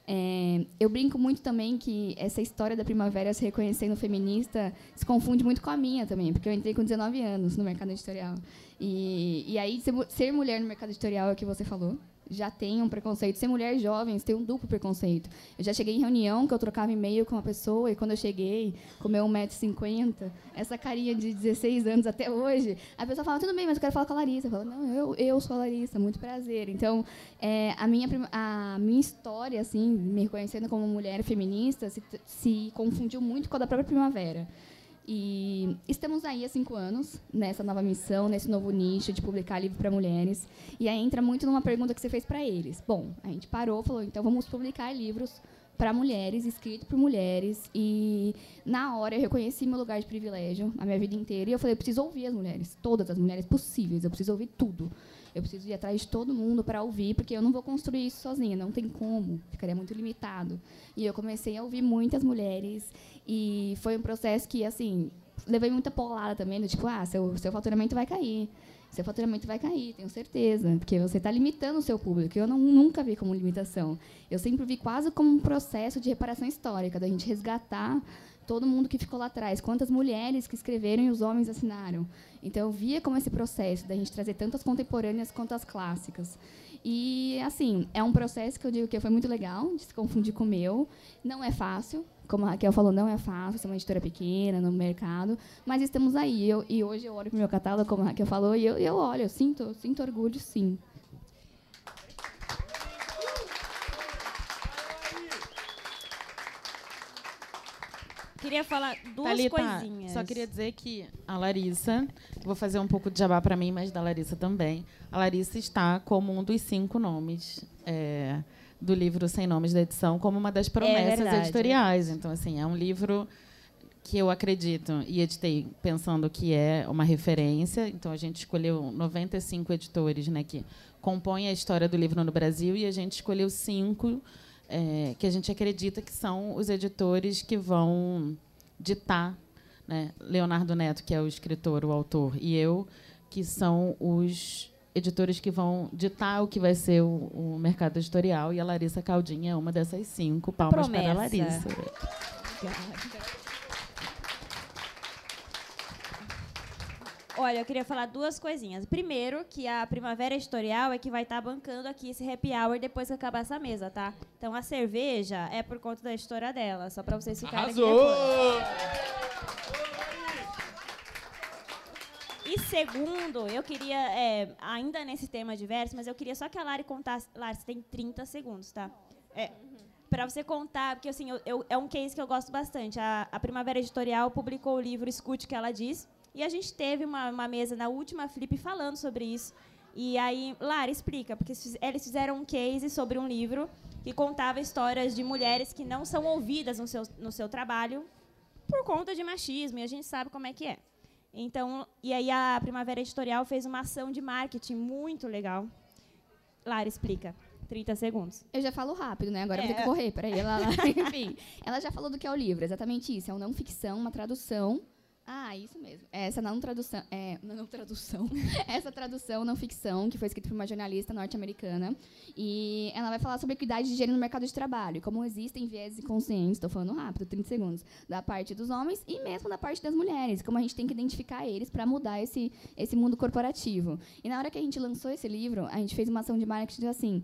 É, eu brinco muito também que essa história da primavera se reconhecendo feminista se confunde muito com a minha também, porque eu entrei com 19 anos no mercado editorial. E, e aí, ser, ser mulher no mercado editorial é o que você falou, já tem um preconceito. Ser mulher jovem tem um duplo preconceito. Eu já cheguei em reunião que eu trocava e-mail com uma pessoa e quando eu cheguei, com meu 1,50m, essa carinha de 16 anos até hoje, a pessoa fala, tudo bem, mas eu quero falar com a Larissa. Eu falo, não, eu, eu sou a Larissa, muito prazer. Então, é, a, minha, a minha história, assim, me reconhecendo como mulher feminista, se, se confundiu muito com a da própria primavera. E estamos aí há cinco anos nessa nova missão, nesse novo nicho de publicar livro para mulheres. E aí entra muito numa pergunta que você fez para eles. Bom, a gente parou, falou, então vamos publicar livros para mulheres, escrito por mulheres. E na hora eu reconheci meu lugar de privilégio a minha vida inteira. E eu falei, eu preciso ouvir as mulheres, todas as mulheres possíveis. Eu preciso ouvir tudo. Eu preciso ir atrás de todo mundo para ouvir, porque eu não vou construir isso sozinha, não tem como, ficaria muito limitado. E eu comecei a ouvir muitas mulheres e foi um processo que, assim, levei muita polada também, do tipo, ah, seu, seu faturamento vai cair. Seu faturamento vai cair, tenho certeza, porque você está limitando o seu público. Eu não, nunca vi como limitação. Eu sempre vi quase como um processo de reparação histórica, da gente resgatar todo mundo que ficou lá atrás, quantas mulheres que escreveram e os homens assinaram. Então eu via como esse processo da gente trazer tantas contemporâneas quanto as clássicas. E assim, é um processo que eu digo que foi muito legal, de se confundir com o meu. Não é fácil, como a Raquel falou, não é fácil ser uma editora pequena no mercado, mas estamos aí. Eu, e hoje eu olho para o meu catálogo, como a Raquel falou, e eu, eu olho, eu sinto, sinto orgulho, sim. Queria falar duas Thalita, coisinhas. Só queria dizer que a Larissa, vou fazer um pouco de jabá para mim, mas da Larissa também. A Larissa está como um dos cinco nomes é, do livro Sem Nomes da edição, como uma das promessas é editoriais. Então, assim, é um livro que eu acredito e editei pensando que é uma referência. Então a gente escolheu 95 editores, né, que compõem a história do livro no Brasil e a gente escolheu cinco é, que a gente acredita que são os editores que vão ditar, né? Leonardo Neto, que é o escritor, o autor, e eu, que são os editores que vão ditar o que vai ser o, o mercado editorial, e a Larissa Caldinha é uma dessas cinco. Palmas Promessa. para a Larissa. Olha, eu queria falar duas coisinhas. Primeiro, que a Primavera Editorial é que vai estar bancando aqui esse happy hour depois que acabar essa mesa, tá? Então a cerveja é por conta da história dela, só pra vocês ficarem aqui Arrasou! depois. E segundo, eu queria, é, ainda nesse tema diverso, mas eu queria só que a Lari contasse. Lari, você tem 30 segundos, tá? É, para você contar, porque assim, eu, eu- é um case que eu gosto bastante. A, a Primavera Editorial publicou o livro Escute o que ela diz, e a gente teve uma, uma mesa na última Flip falando sobre isso. E aí, Lara, explica, porque eles fizeram um case sobre um livro que contava histórias de mulheres que não são ouvidas no seu, no seu trabalho por conta de machismo, e a gente sabe como é que é. Então, e aí a Primavera Editorial fez uma ação de marketing muito legal. Lara, explica. 30 segundos. Eu já falo rápido, né? Agora eu vou ter É. que correr. Peraí, ela, ela, enfim. Ela já falou do que é o livro, exatamente isso. É uma não ficção, uma tradução. Ah, isso mesmo. Essa não tradução. É, não tradução. Essa tradução não ficção, que foi escrita por uma jornalista norte-americana. E ela vai falar sobre equidade de gênero no mercado de trabalho. Como existem vieses inconscientes, estou falando rápido, 30 segundos, da parte dos homens e mesmo da parte das mulheres. Como a gente tem que identificar eles para mudar esse, esse mundo corporativo. E na hora que a gente lançou esse livro, a gente fez uma ação de marketing assim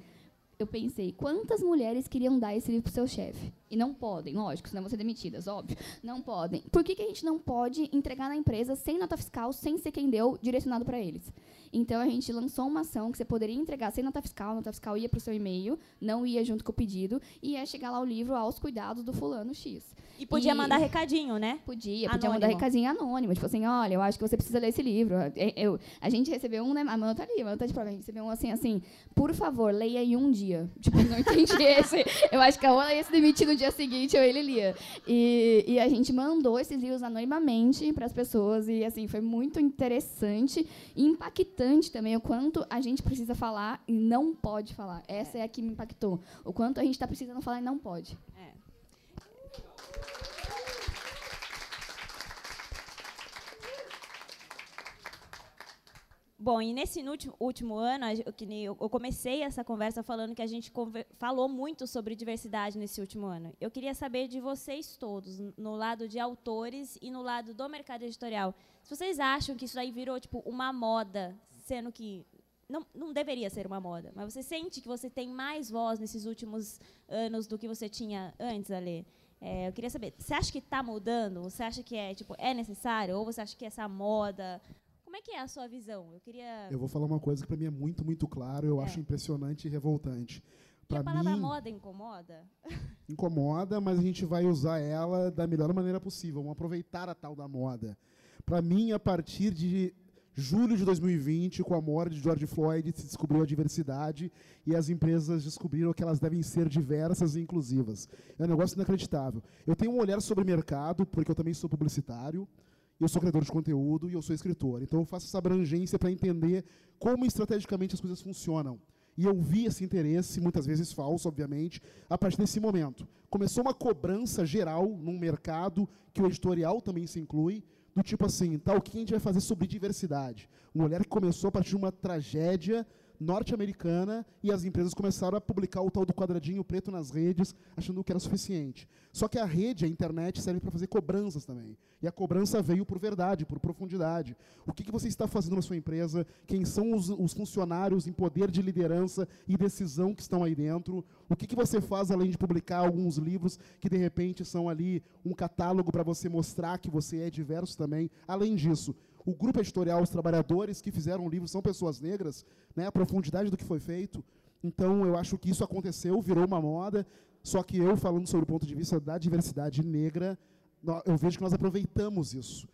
eu pensei, quantas mulheres queriam dar esse livro pro seu chefe? E não podem, lógico, senão vão ser demitidas, óbvio. Não podem. Por que, que a gente não pode entregar na empresa sem nota fiscal, sem ser quem deu, direcionado para eles? Então a gente lançou uma ação que você poderia entregar sem nota fiscal, a nota fiscal ia para o seu e-mail, não ia junto com o pedido, e ia chegar lá o livro aos cuidados do fulano X. E podia E- mandar recadinho, né? Podia, podia mandar recadinho anônimo. Tipo assim, olha, eu acho que você precisa ler esse livro. Eu- eu- a gente recebeu um, né? A Manu tá ali, a Manu tá de prova. A gente recebeu um assim, assim, por favor, leia em um dia. Tipo, não entendi esse. Eu acho que a Ola ia se demitir no dia seguinte, ou ele lia. E, e a gente mandou esses livros anonimamente para as pessoas. E, assim, foi muito interessante e impactante também o quanto a gente precisa falar e não pode falar. Essa é a que me impactou. O quanto a gente está precisando falar e não pode. É. Bom, e nesse último, último ano, eu, eu comecei essa conversa falando que a gente falou muito sobre diversidade nesse último ano. Eu queria saber de vocês todos, no lado de autores e no lado do mercado editorial, se vocês acham que isso aí virou tipo uma moda, sendo que não, não deveria ser uma moda, mas você sente que você tem mais voz nesses últimos anos do que você tinha antes, Ale? É, eu queria saber, você acha que está mudando? Você acha que é tipo é necessário? Ou você acha que essa moda? Como é que é a sua visão? Eu queria. Eu vou falar uma coisa que para mim é muito, muito claro, eu É. acho impressionante e revoltante. Para a palavra mim, moda incomoda? incomoda, mas a gente vai usar ela da melhor maneira possível. Vamos aproveitar a tal da moda. Para mim, a partir de julho de 2020, com a morte de George Floyd, se descobriu a diversidade e as empresas descobriram que elas devem ser diversas e inclusivas. É um negócio inacreditável. Eu tenho um olhar sobre mercado, porque eu também sou publicitário, eu sou criador de conteúdo e eu sou escritor. Então eu faço essa abrangência para entender como estrategicamente as coisas funcionam. E eu vi esse interesse, muitas vezes falso, obviamente, a partir desse momento. Começou uma cobrança geral num mercado que o editorial também se inclui, do tipo assim, tá, o que a gente vai fazer sobre diversidade? Um olhar que começou a partir de uma tragédia norte-americana e as empresas começaram a publicar o tal do quadradinho preto nas redes, achando que era suficiente. Só que a rede, a internet, serve para fazer cobranças também. E a cobrança veio por verdade, por profundidade. O que, que você está fazendo na sua empresa? Quem são os, os funcionários em poder de liderança e decisão que estão aí dentro? O que, que você faz além de publicar alguns livros que, de repente, são ali um catálogo para você mostrar que você é diverso também? Além disso, o grupo editorial, os trabalhadores que fizeram o livro são pessoas negras, né? a profundidade do que foi feito. Então, eu acho que isso aconteceu, virou uma moda, só que eu, falando sobre o ponto de vista da diversidade negra, eu vejo que nós aproveitamos isso.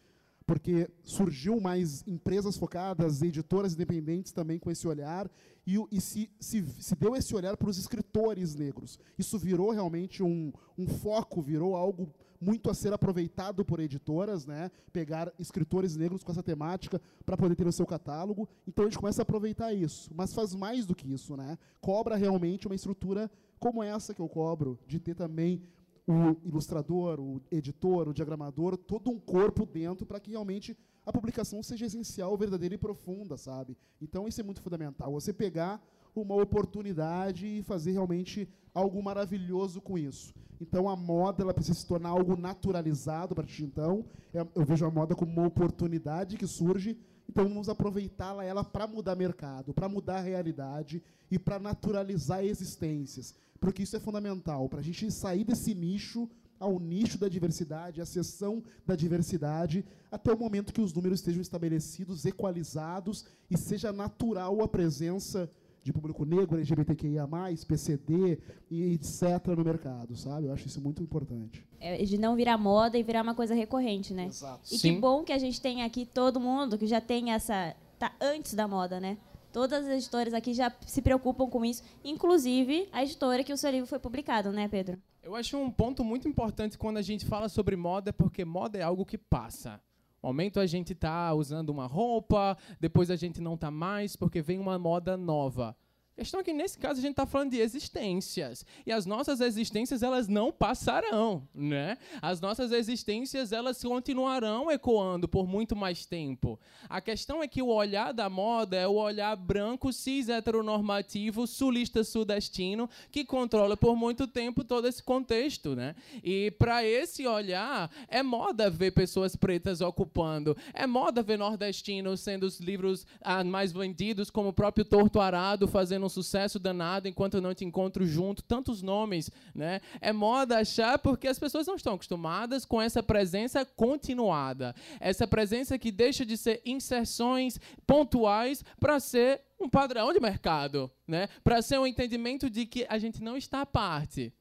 Porque surgiu mais empresas focadas, editoras independentes também com esse olhar, e, e se, se, se deu esse olhar para os escritores negros. Isso virou realmente um, um foco, virou algo muito a ser aproveitado por editoras, né? Pegar escritores negros com essa temática para poder ter no seu catálogo. Então a gente começa a aproveitar isso, mas faz mais do que isso, né? Cobra realmente uma estrutura como essa que eu cobro, de ter também o ilustrador, o editor, o diagramador, todo um corpo dentro para que realmente a publicação seja essencial, verdadeira e profunda, sabe? Então isso é muito fundamental. Você pegar uma oportunidade e fazer realmente algo maravilhoso com isso. Então a moda ela precisa se tornar algo naturalizado a partir de então. É, eu vejo a moda como uma oportunidade que surge. Então vamos aproveitá-la ela para mudar mercado, para mudar a realidade e para naturalizar existências, porque isso é fundamental para a gente sair desse nicho ao nicho da diversidade, à seção da diversidade, até o momento que os números estejam estabelecidos, equalizados e seja natural a presença de público negro, LGBTQIA+, PCD e etc. no mercado, sabe? Eu acho isso muito importante. É de não virar moda e virar uma coisa recorrente, né? Exato. E Sim. que bom que a gente tem aqui todo mundo que já tem essa... Tá antes da moda, né? Todas as editoras aqui já se preocupam com isso, inclusive a editora que o seu livro foi publicado, né, Pedro? Eu acho um ponto muito importante quando a gente fala sobre moda, porque moda é algo que passa. Momento a gente está usando uma roupa, depois a gente não está mais, porque vem uma moda nova. Questão é que, nesse caso, a gente está falando de existências. E as nossas existências, elas não passarão, né? As nossas existências, elas continuarão ecoando por muito mais tempo. A questão é que o olhar da moda é o olhar branco, cis, heteronormativo, sulista sudestino, que controla por muito tempo todo esse contexto, né? E para esse olhar, é moda ver pessoas pretas ocupando, é moda ver nordestinos sendo os livros ah, mais vendidos, como o próprio Torto Arado fazendo um sucesso danado enquanto eu não te encontro junto, tantos nomes, né? É moda achar porque as pessoas não estão acostumadas com essa presença continuada, essa presença que deixa de ser inserções pontuais para ser um padrão de mercado, né? Para ser um entendimento de que a gente não está à parte.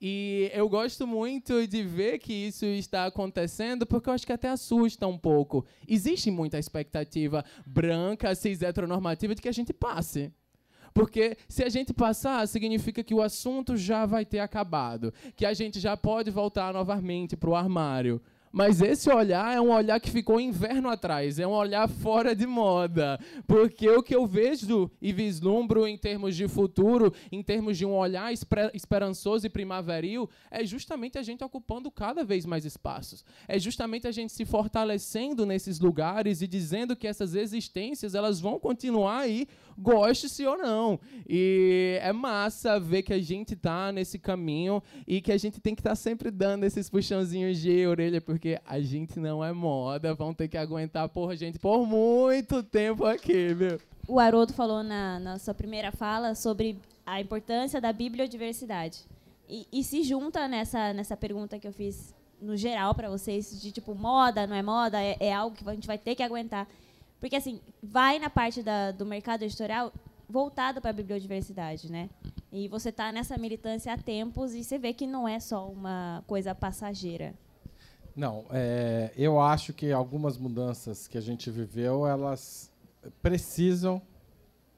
E eu gosto muito de ver que isso está acontecendo, porque eu acho que até assusta um pouco. Existe muita expectativa branca, cis, heteronormativa de que a gente passe. Porque se a gente passar, significa que o assunto já vai ter acabado, que a gente já pode voltar novamente para o armário. Mas esse olhar é um olhar que ficou inverno atrás, é um olhar fora de moda. Porque o que eu vejo e vislumbro em termos de futuro, em termos de um olhar esperançoso e primaveril, é justamente a gente ocupando cada vez mais espaços. É justamente a gente se fortalecendo nesses lugares e dizendo que essas existências elas vão continuar aí, goste-se ou não. E é massa ver que a gente está nesse caminho e que a gente tem que estar sempre dando esses puxãozinhos de orelha, porque a gente não é moda, vão ter que aguentar, porra, gente, por muito tempo aqui, viu? O Haroldo falou na, na sua primeira fala sobre a importância da bibliodiversidade. E, e se junta nessa, nessa pergunta que eu fiz no geral para vocês, de tipo, moda, não é moda, é, é algo que a gente vai ter que aguentar. Porque, assim, vai na parte da, do mercado editorial voltado para a bibliodiversidade, né? E você está nessa militância há tempos e você vê que não é só uma coisa passageira. Não, é, eu acho que algumas mudanças que a gente viveu, elas precisam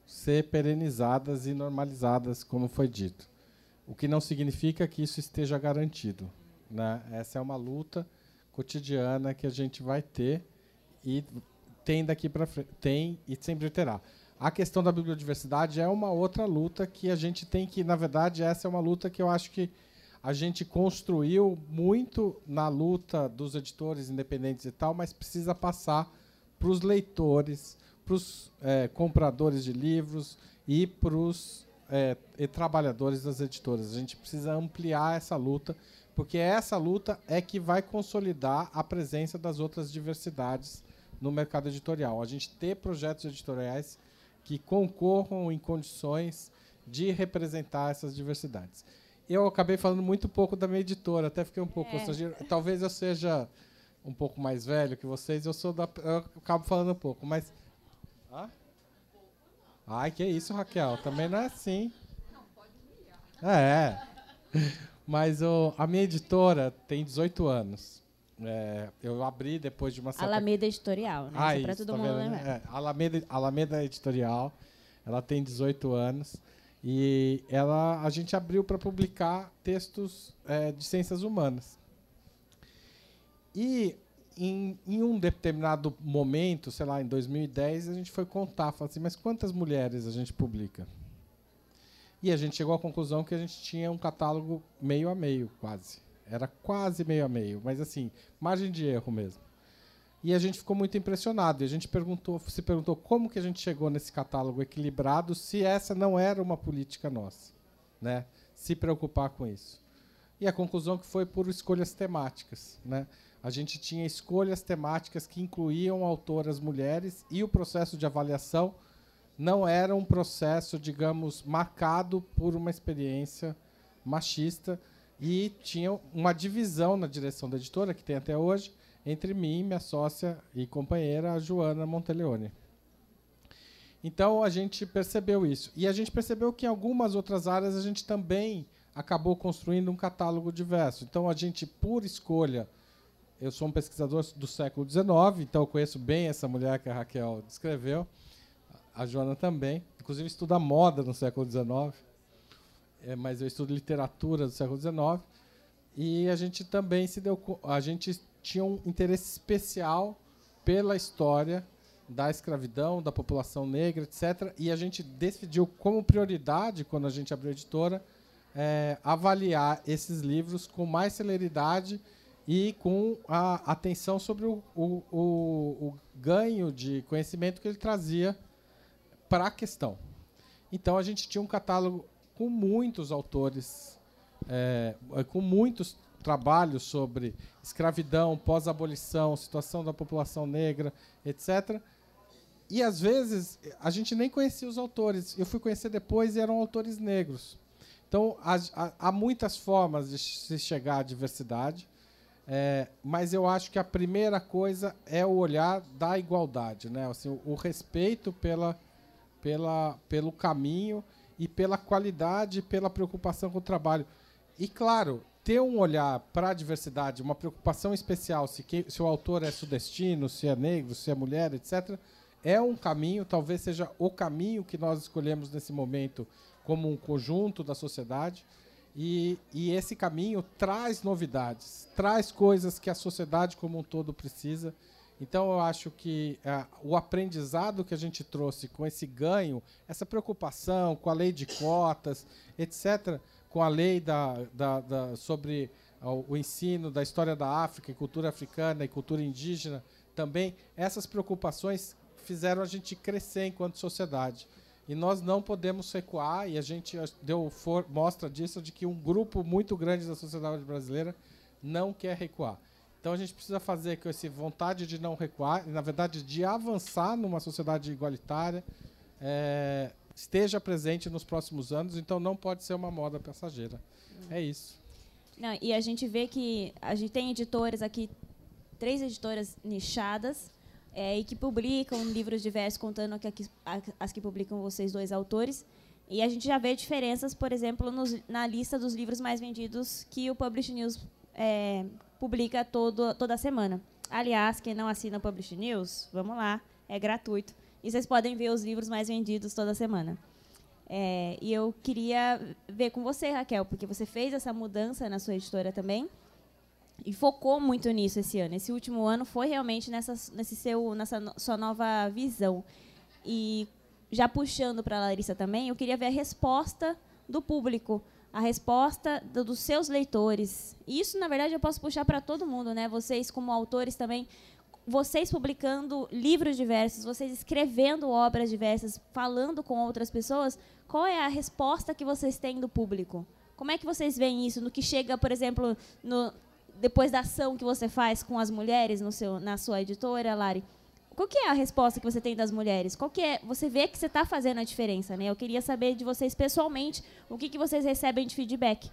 ser perenizadas e normalizadas, como foi dito. O que não significa que isso esteja garantido. Né? Essa é uma luta cotidiana que a gente vai ter e tem daqui para frente, tem e sempre terá. A questão da biodiversidade é uma outra luta que a gente tem que, na verdade, essa é uma luta que eu acho que a gente construiu muito na luta dos editores independentes e tal, mas precisa passar para os leitores, para os é, compradores de livros e para os é, trabalhadores das editoras. A gente precisa ampliar essa luta, porque essa luta é que vai consolidar a presença das outras diversidades no mercado editorial. A gente ter projetos editoriais que concorram em condições de representar essas diversidades. Eu acabei falando muito pouco da minha editora, até fiquei um pouco É. Talvez eu seja um pouco mais velho que vocês, eu sou da eu acabo falando um pouco, mas Hã? Ai, que isso, Raquel? Também não é assim. É. Mas o, a minha editora tem 18 anos. É, eu abri depois de uma certa Alameda Editorial, né? ah, Só para isso, todo tá mundo vendo? lembrar. É, Alameda, Alameda Editorial. Ela tem 18 anos. E ela, a gente abriu para publicar textos é, de ciências humanas. E em, em, um determinado momento, sei lá, em 2010, a gente foi contar, falou assim, mas quantas mulheres a gente publica? E a gente chegou à conclusão que a gente tinha um catálogo meio a meio, quase. Era quase meio a meio, mas assim, margem de erro mesmo. E a gente ficou muito impressionado. E a gente perguntou, se perguntou como que a gente chegou nesse catálogo equilibrado, se essa não era uma política nossa, né? Se preocupar com isso. E a conclusão que foi por escolhas temáticas, né? A gente tinha escolhas temáticas que incluíam autoras mulheres e o processo de avaliação não era um processo, digamos, marcado por uma experiência machista e tinha uma divisão na direção da editora, que tem até hoje, entre mim, minha sócia e companheira, Joana Monteleone. Então a gente percebeu isso. E a gente percebeu que em algumas outras áreas a gente também acabou construindo um catálogo diverso. Então a gente, por escolha, eu sou um pesquisador do século XIX, então eu conheço bem essa mulher que a Raquel descreveu a Joana também. Inclusive, estuda moda no século XIX, é, mas eu estudo literatura do século XIX. E a gente também se deu. A gente tinha um interesse especial pela história da escravidão, da população negra, etc. E a gente decidiu, como prioridade, quando a gente abriu a editora, é, avaliar esses livros com mais celeridade e com a atenção sobre o, o, o, o ganho de conhecimento que ele trazia para a questão. Então a gente tinha um catálogo com muitos autores, é, com muitos trabalhos sobre escravidão, pós-abolição, situação da população negra, etc. E às vezes a gente nem conhecia os autores. Eu fui conhecer depois e eram autores negros. Então há, há muitas formas de se chegar à diversidade, é, mas eu acho que a primeira coisa é o olhar da igualdade, né? Assim, o, o respeito pela pela, pelo caminho e pela qualidade, pela preocupação com o trabalho. E, claro, ter um olhar para a diversidade, uma preocupação especial, se, que, se o autor é sudestino, se é negro, se é mulher, etc., é um caminho, talvez seja o caminho que nós escolhemos nesse momento como um conjunto da sociedade. E, e esse caminho traz novidades, traz coisas que a sociedade como um todo precisa. Então, eu acho que é, o aprendizado que a gente trouxe com esse ganho, essa preocupação com a lei de cotas, etc., com a lei da, da, da sobre o ensino da história da África, e cultura africana e cultura indígena, também, essas preocupações fizeram a gente crescer enquanto sociedade. E nós não podemos recuar, e a gente deu mostra disso, de que um grupo muito grande da sociedade brasileira não quer recuar. Então a gente precisa fazer com essa vontade de não recuar, e na verdade de avançar numa sociedade igualitária, é, esteja presente nos próximos anos. Então não pode ser uma moda passageira. É isso. Não, e a gente vê que a gente tem editoras aqui, três editoras nichadas, é, e que publicam livros diversos, contando que aqui, as que publicam vocês dois autores. E a gente já vê diferenças, por exemplo, nos, na lista dos livros mais vendidos que o Publish News é, publica todo, toda semana. Aliás, quem não assina o Publish News, vamos lá, é gratuito. E vocês podem ver os livros mais vendidos toda semana. É, e eu queria ver com você, Raquel, porque você fez essa mudança na sua editora também e focou muito nisso esse ano. Esse último ano foi realmente nessa, nesse seu, nessa sua nova visão. E já puxando para a Larissa também, eu queria ver a resposta do público a resposta do, dos seus leitores. Isso, na verdade, eu posso puxar para todo mundo, né? Vocês, como autores também, vocês publicando livros diversos, vocês escrevendo obras diversas, falando com outras pessoas, qual é a resposta que vocês têm do público? Como é que vocês veem isso no que chega, por exemplo, no, depois da ação que você faz com as mulheres no seu, na sua editora, Lari? qual que é a resposta que você tem das mulheres? Qual que é? Você vê que você está fazendo a diferença, né? Eu queria saber de vocês pessoalmente o que, que vocês recebem de feedback.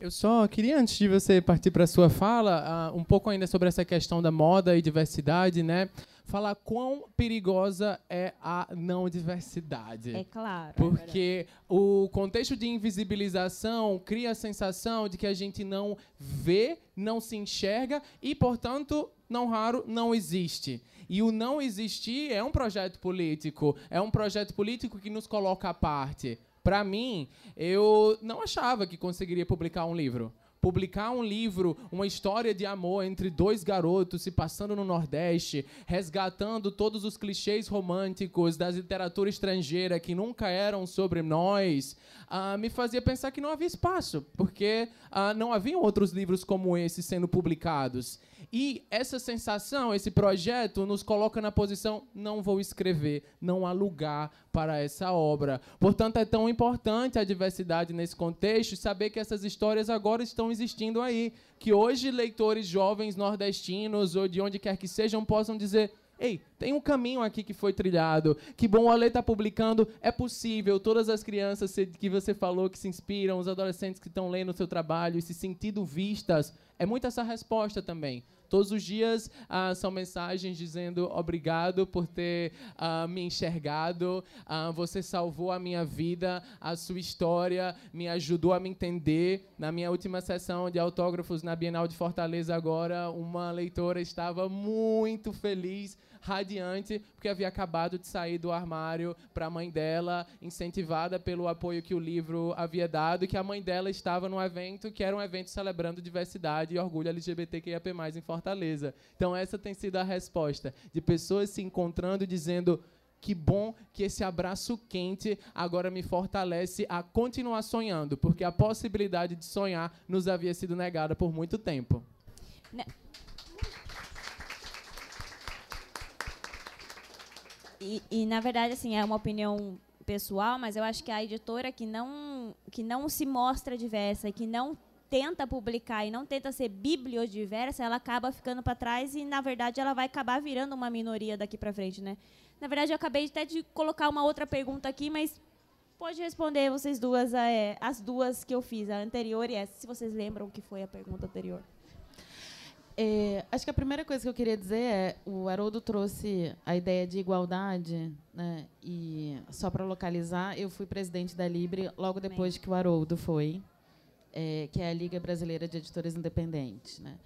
Eu só queria, antes de você partir para a sua fala, uh, um pouco ainda sobre essa questão da moda e diversidade, né? Falar quão perigosa é a não diversidade. É claro. Porque é o contexto de invisibilização cria a sensação de que a gente não vê, não se enxerga e, portanto, não raro, não existe. E o não existir é um projeto político, é um projeto político que nos coloca à parte. Para mim, eu não achava que conseguiria publicar um livro publicar um livro, uma história de amor entre dois garotos se passando no Nordeste, resgatando todos os clichês românticos da literatura estrangeira que nunca eram sobre nós, uh, me fazia pensar que não havia espaço, porque uh, não haviam outros livros como esse sendo publicados. E essa sensação, esse projeto, nos coloca na posição: não vou escrever, não há lugar para essa obra. Portanto, é tão importante a diversidade nesse contexto, saber que essas histórias agora estão existindo aí. Que hoje leitores jovens nordestinos ou de onde quer que sejam possam dizer. Ei, tem um caminho aqui que foi trilhado. Que bom o Ale está publicando. É possível. Todas as crianças que você falou que se inspiram, os adolescentes que estão lendo o seu trabalho e se sentindo vistas. É muito essa resposta também. Todos os dias ah, são mensagens dizendo obrigado por ter ah, me enxergado, ah, você salvou a minha vida, a sua história me ajudou a me entender. Na minha última sessão de autógrafos na Bienal de Fortaleza, agora, uma leitora estava muito feliz radiante, porque havia acabado de sair do armário para a mãe dela, incentivada pelo apoio que o livro havia dado, e que a mãe dela estava num evento que era um evento celebrando diversidade e orgulho LGBTQIAP+, em Fortaleza. Então essa tem sido a resposta, de pessoas se encontrando e dizendo que bom que esse abraço quente agora me fortalece a continuar sonhando, porque a possibilidade de sonhar nos havia sido negada por muito tempo. E, e, na verdade, assim, é uma opinião pessoal, mas eu acho que a editora que não, que não se mostra diversa que não tenta publicar e não tenta ser bibliodiversa, ela acaba ficando para trás e, na verdade, ela vai acabar virando uma minoria daqui para frente, né? Na verdade, eu acabei até de colocar uma outra pergunta aqui, mas pode responder vocês duas, é, as duas que eu fiz, a anterior e essa, se vocês lembram que foi a pergunta anterior. É, acho que a primeira coisa que eu queria dizer é o Haroldo trouxe a ideia de igualdade, né? E só para localizar, eu fui presidente da Libre logo depois que o Haroldo foi, é, que é a Liga Brasileira de Editores Independentes, né?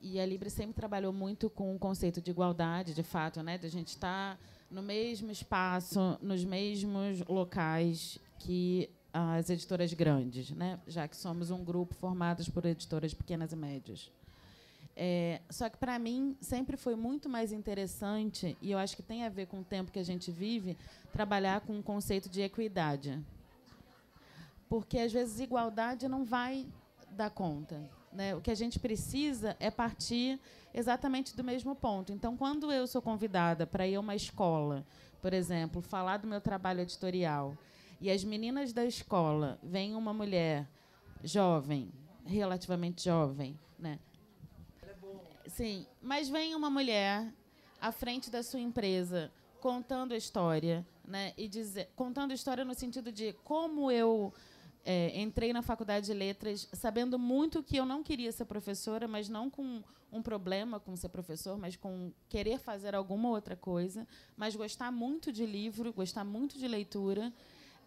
E a Libre sempre trabalhou muito com o conceito de igualdade, de fato, né? De a gente estar tá no mesmo espaço, nos mesmos locais que as editoras grandes, né? Já que somos um grupo formado por editoras pequenas e médias. É, só que para mim sempre foi muito mais interessante e eu acho que tem a ver com o tempo que a gente vive trabalhar com o conceito de equidade, porque às vezes igualdade não vai dar conta. Né? O que a gente precisa é partir exatamente do mesmo ponto. Então, quando eu sou convidada para ir a uma escola, por exemplo, falar do meu trabalho editorial, e as meninas da escola veem uma mulher jovem, relativamente jovem, né? Sim, mas vem uma mulher à frente da sua empresa contando a história, né? E dizer, contando a história no sentido de como eu é, entrei na faculdade de letras sabendo muito que eu não queria ser professora, mas não com um problema com ser professor, mas com querer fazer alguma outra coisa, mas gostar muito de livro, gostar muito de leitura.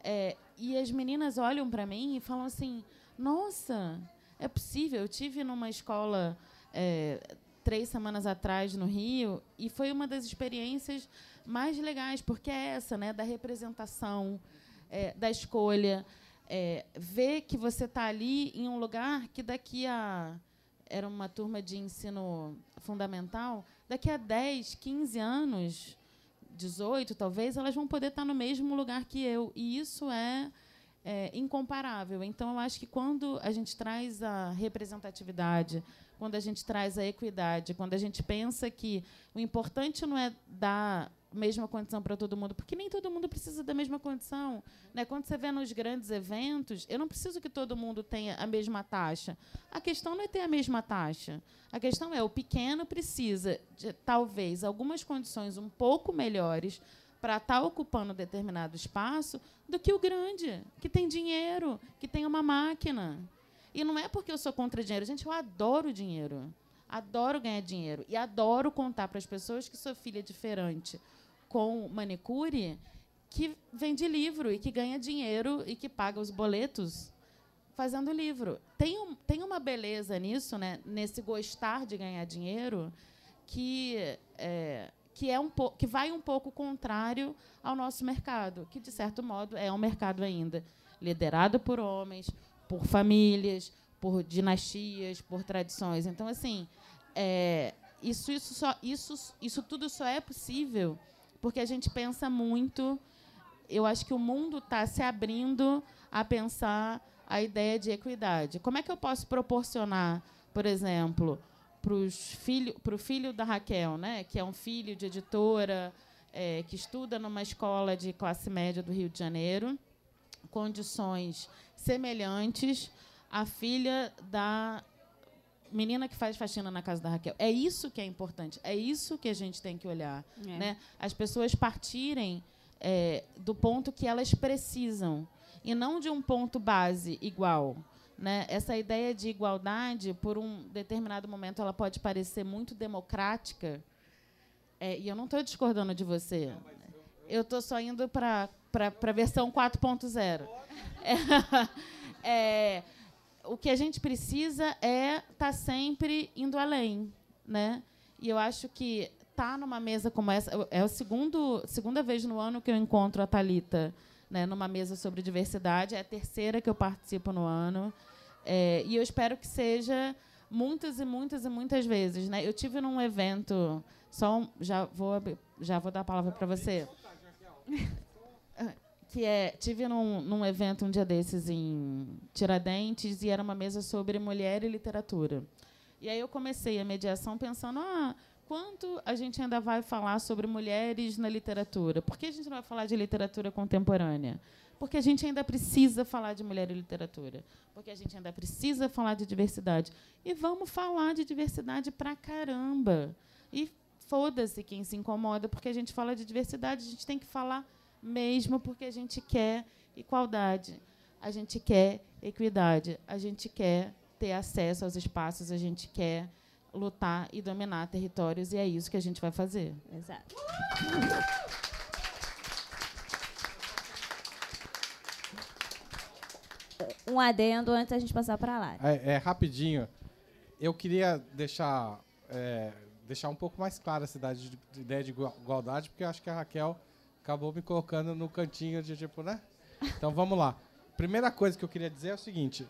É, e as meninas olham para mim e falam assim: Nossa, é possível? Eu tive numa escola é, três semanas atrás no Rio e foi uma das experiências mais legais, porque é essa, né, da representação, é, da escolha, é, ver que você está ali em um lugar que daqui a era uma turma de ensino fundamental, daqui a 10, 15 anos, 18 talvez, elas vão poder estar tá no mesmo lugar que eu. E isso é, é incomparável. Então, eu acho que quando a gente traz a representatividade, quando a gente traz a equidade, quando a gente pensa que o importante não é dar mesma condição para todo mundo, porque nem todo mundo precisa da mesma condição. Né? Quando você vê nos grandes eventos, eu não preciso que todo mundo tenha a mesma taxa. A questão não é ter a mesma taxa. A questão é o pequeno precisa de talvez algumas condições um pouco melhores para estar tá ocupando determinado espaço do que o grande, que tem dinheiro, que tem uma máquina. E não é porque eu sou contra dinheiro. Gente, eu adoro dinheiro. Adoro ganhar dinheiro. E adoro contar para as pessoas que sou filha de feirante com manicure que vende livro e que ganha dinheiro e que paga os boletos fazendo livro. Tem, um, tem uma beleza nisso, né? nesse gostar de ganhar dinheiro, que, é, que, é um que vai um pouco contrário ao nosso mercado, que, de certo modo, é um mercado ainda liderado por homens, por famílias, por dinastias, por tradições. Então, assim, é, isso, isso, só, isso, isso tudo só é possível porque a gente pensa muito. Eu acho que o mundo está se abrindo a pensar a ideia de equidade. Como é que eu posso proporcionar, por exemplo, para o filho, filho da Raquel, né, que é um filho de editora, é, que estuda numa escola de classe média do Rio de Janeiro, condições semelhantes à filha da menina que faz faxina na casa da Raquel. É isso que é importante. É isso que a gente tem que olhar. É. Né? As pessoas partirem é, do ponto que elas precisam e não de um ponto base igual. Né? Essa ideia de igualdade, por um determinado momento, ela pode parecer muito democrática. É, e eu não estou discordando de você. Eu estou só indo para a versão 4.0. É, é, o que a gente precisa é estar tá sempre indo além. Né? E eu acho que estar tá numa mesa como essa. É a segundo, segunda vez no ano que eu encontro a Talita né, numa mesa sobre diversidade. É a terceira que eu participo no ano. É, e eu espero que seja muitas e muitas e muitas vezes. Né? Eu tive num evento, só um, já vou já vou dar a palavra para você. que é tive num, num evento um dia desses em Tiradentes e era uma mesa sobre mulher e literatura. E aí eu comecei a mediação pensando, ah, quanto a gente ainda vai falar sobre mulheres na literatura? Por que a gente não vai falar de literatura contemporânea? Porque a gente ainda precisa falar de mulher e literatura. Porque a gente ainda precisa falar de diversidade. E vamos falar de diversidade pra caramba. E foda-se quem se incomoda, porque a gente fala de diversidade, a gente tem que falar mesmo porque a gente quer igualdade, a gente quer equidade, a gente quer ter acesso aos espaços, a gente quer lutar e dominar territórios, e é isso que a gente vai fazer. Exato. Um adendo antes da gente passar para lá. É, é, rapidinho. Eu queria deixar, é, deixar um pouco mais clara essa ideia de, de, ideia de igualdade, porque eu acho que a Raquel acabou me colocando no cantinho de tipo, né? Então vamos lá. Primeira coisa que eu queria dizer é o seguinte: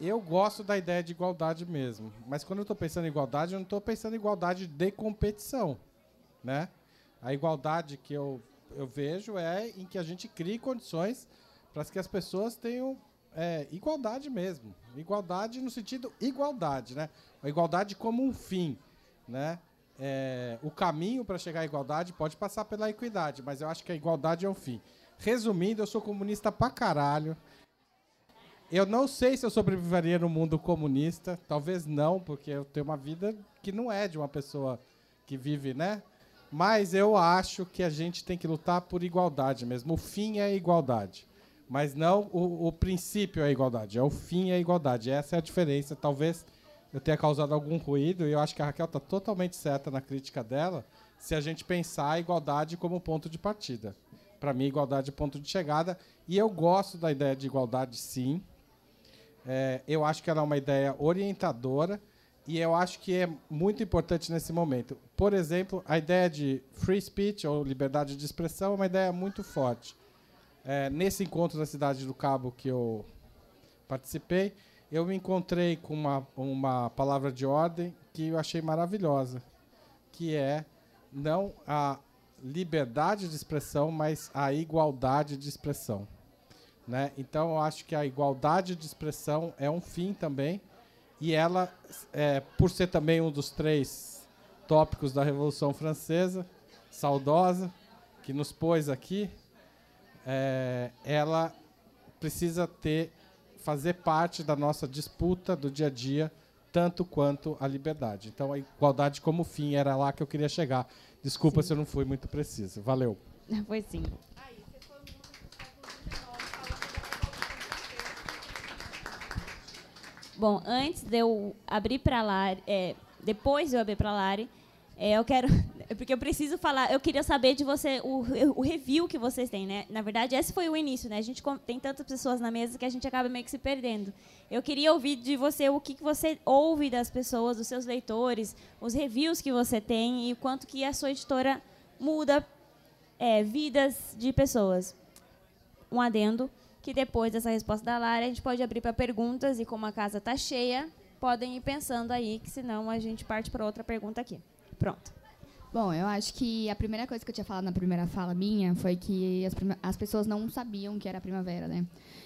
eu gosto da ideia de igualdade mesmo. Mas quando eu estou pensando em igualdade, eu não estou pensando em igualdade de competição. Né? A igualdade que eu, eu vejo é em que a gente crie condições para que as pessoas tenham é, igualdade mesmo. Igualdade no sentido igualdade, né? A igualdade como um fim, né? É, o caminho para chegar à igualdade pode passar pela equidade, mas eu acho que a igualdade é o fim. Resumindo, eu sou comunista pra caralho. Eu não sei se eu sobreviveria no mundo comunista. Talvez não, porque eu tenho uma vida que não é de uma pessoa que vive, né? Mas eu acho que a gente tem que lutar por igualdade mesmo. O fim é a igualdade. Mas não o, o princípio é a igualdade. É o fim é a igualdade. Essa é a diferença. Talvez eu tenha causado algum ruído e eu acho que a Raquel está totalmente certa na crítica dela se a gente pensar a igualdade como ponto de partida. Para mim, igualdade é ponto de chegada. E eu gosto da ideia de igualdade, sim. É, eu acho que ela é uma ideia orientadora e eu acho que é muito importante nesse momento. Por exemplo, a ideia de free speech ou liberdade de expressão é uma ideia muito forte. É, nesse encontro na cidade do Cabo que eu participei, eu me encontrei com uma, uma palavra de ordem que eu achei maravilhosa, que é não a liberdade de expressão, mas a igualdade de expressão. Né? Então, eu acho que a igualdade de expressão é um fim também, e ela, é, por ser também um dos três tópicos da Revolução Francesa, saudosa, que nos pôs aqui, é, ela precisa ter fazer parte da nossa disputa do dia a dia, tanto quanto a liberdade. Então, a igualdade como fim era lá que eu queria chegar. Desculpa sim. se eu não fui muito preciso. Valeu. Foi sim. Bom, antes de eu abrir para lá, é, depois de eu abrir para a Lari, é, eu quero, porque eu preciso falar, eu queria saber de você o, o review que vocês têm, né? Na verdade, esse foi o início, né? A gente tem tantas pessoas na mesa que a gente acaba meio que se perdendo. Eu queria ouvir de você o que, que você ouve das pessoas, dos seus leitores, os reviews que você tem e o quanto que a sua editora muda é, vidas de pessoas. Um adendo. Que depois dessa resposta da Lara, a gente pode abrir para perguntas e como a casa está cheia, podem ir pensando aí, que senão a gente parte para outra pergunta aqui. Pronto. Bom, eu acho que a primeira coisa que eu tinha falado na primeira fala minha foi que as, as pessoas não sabiam que era primavera, né?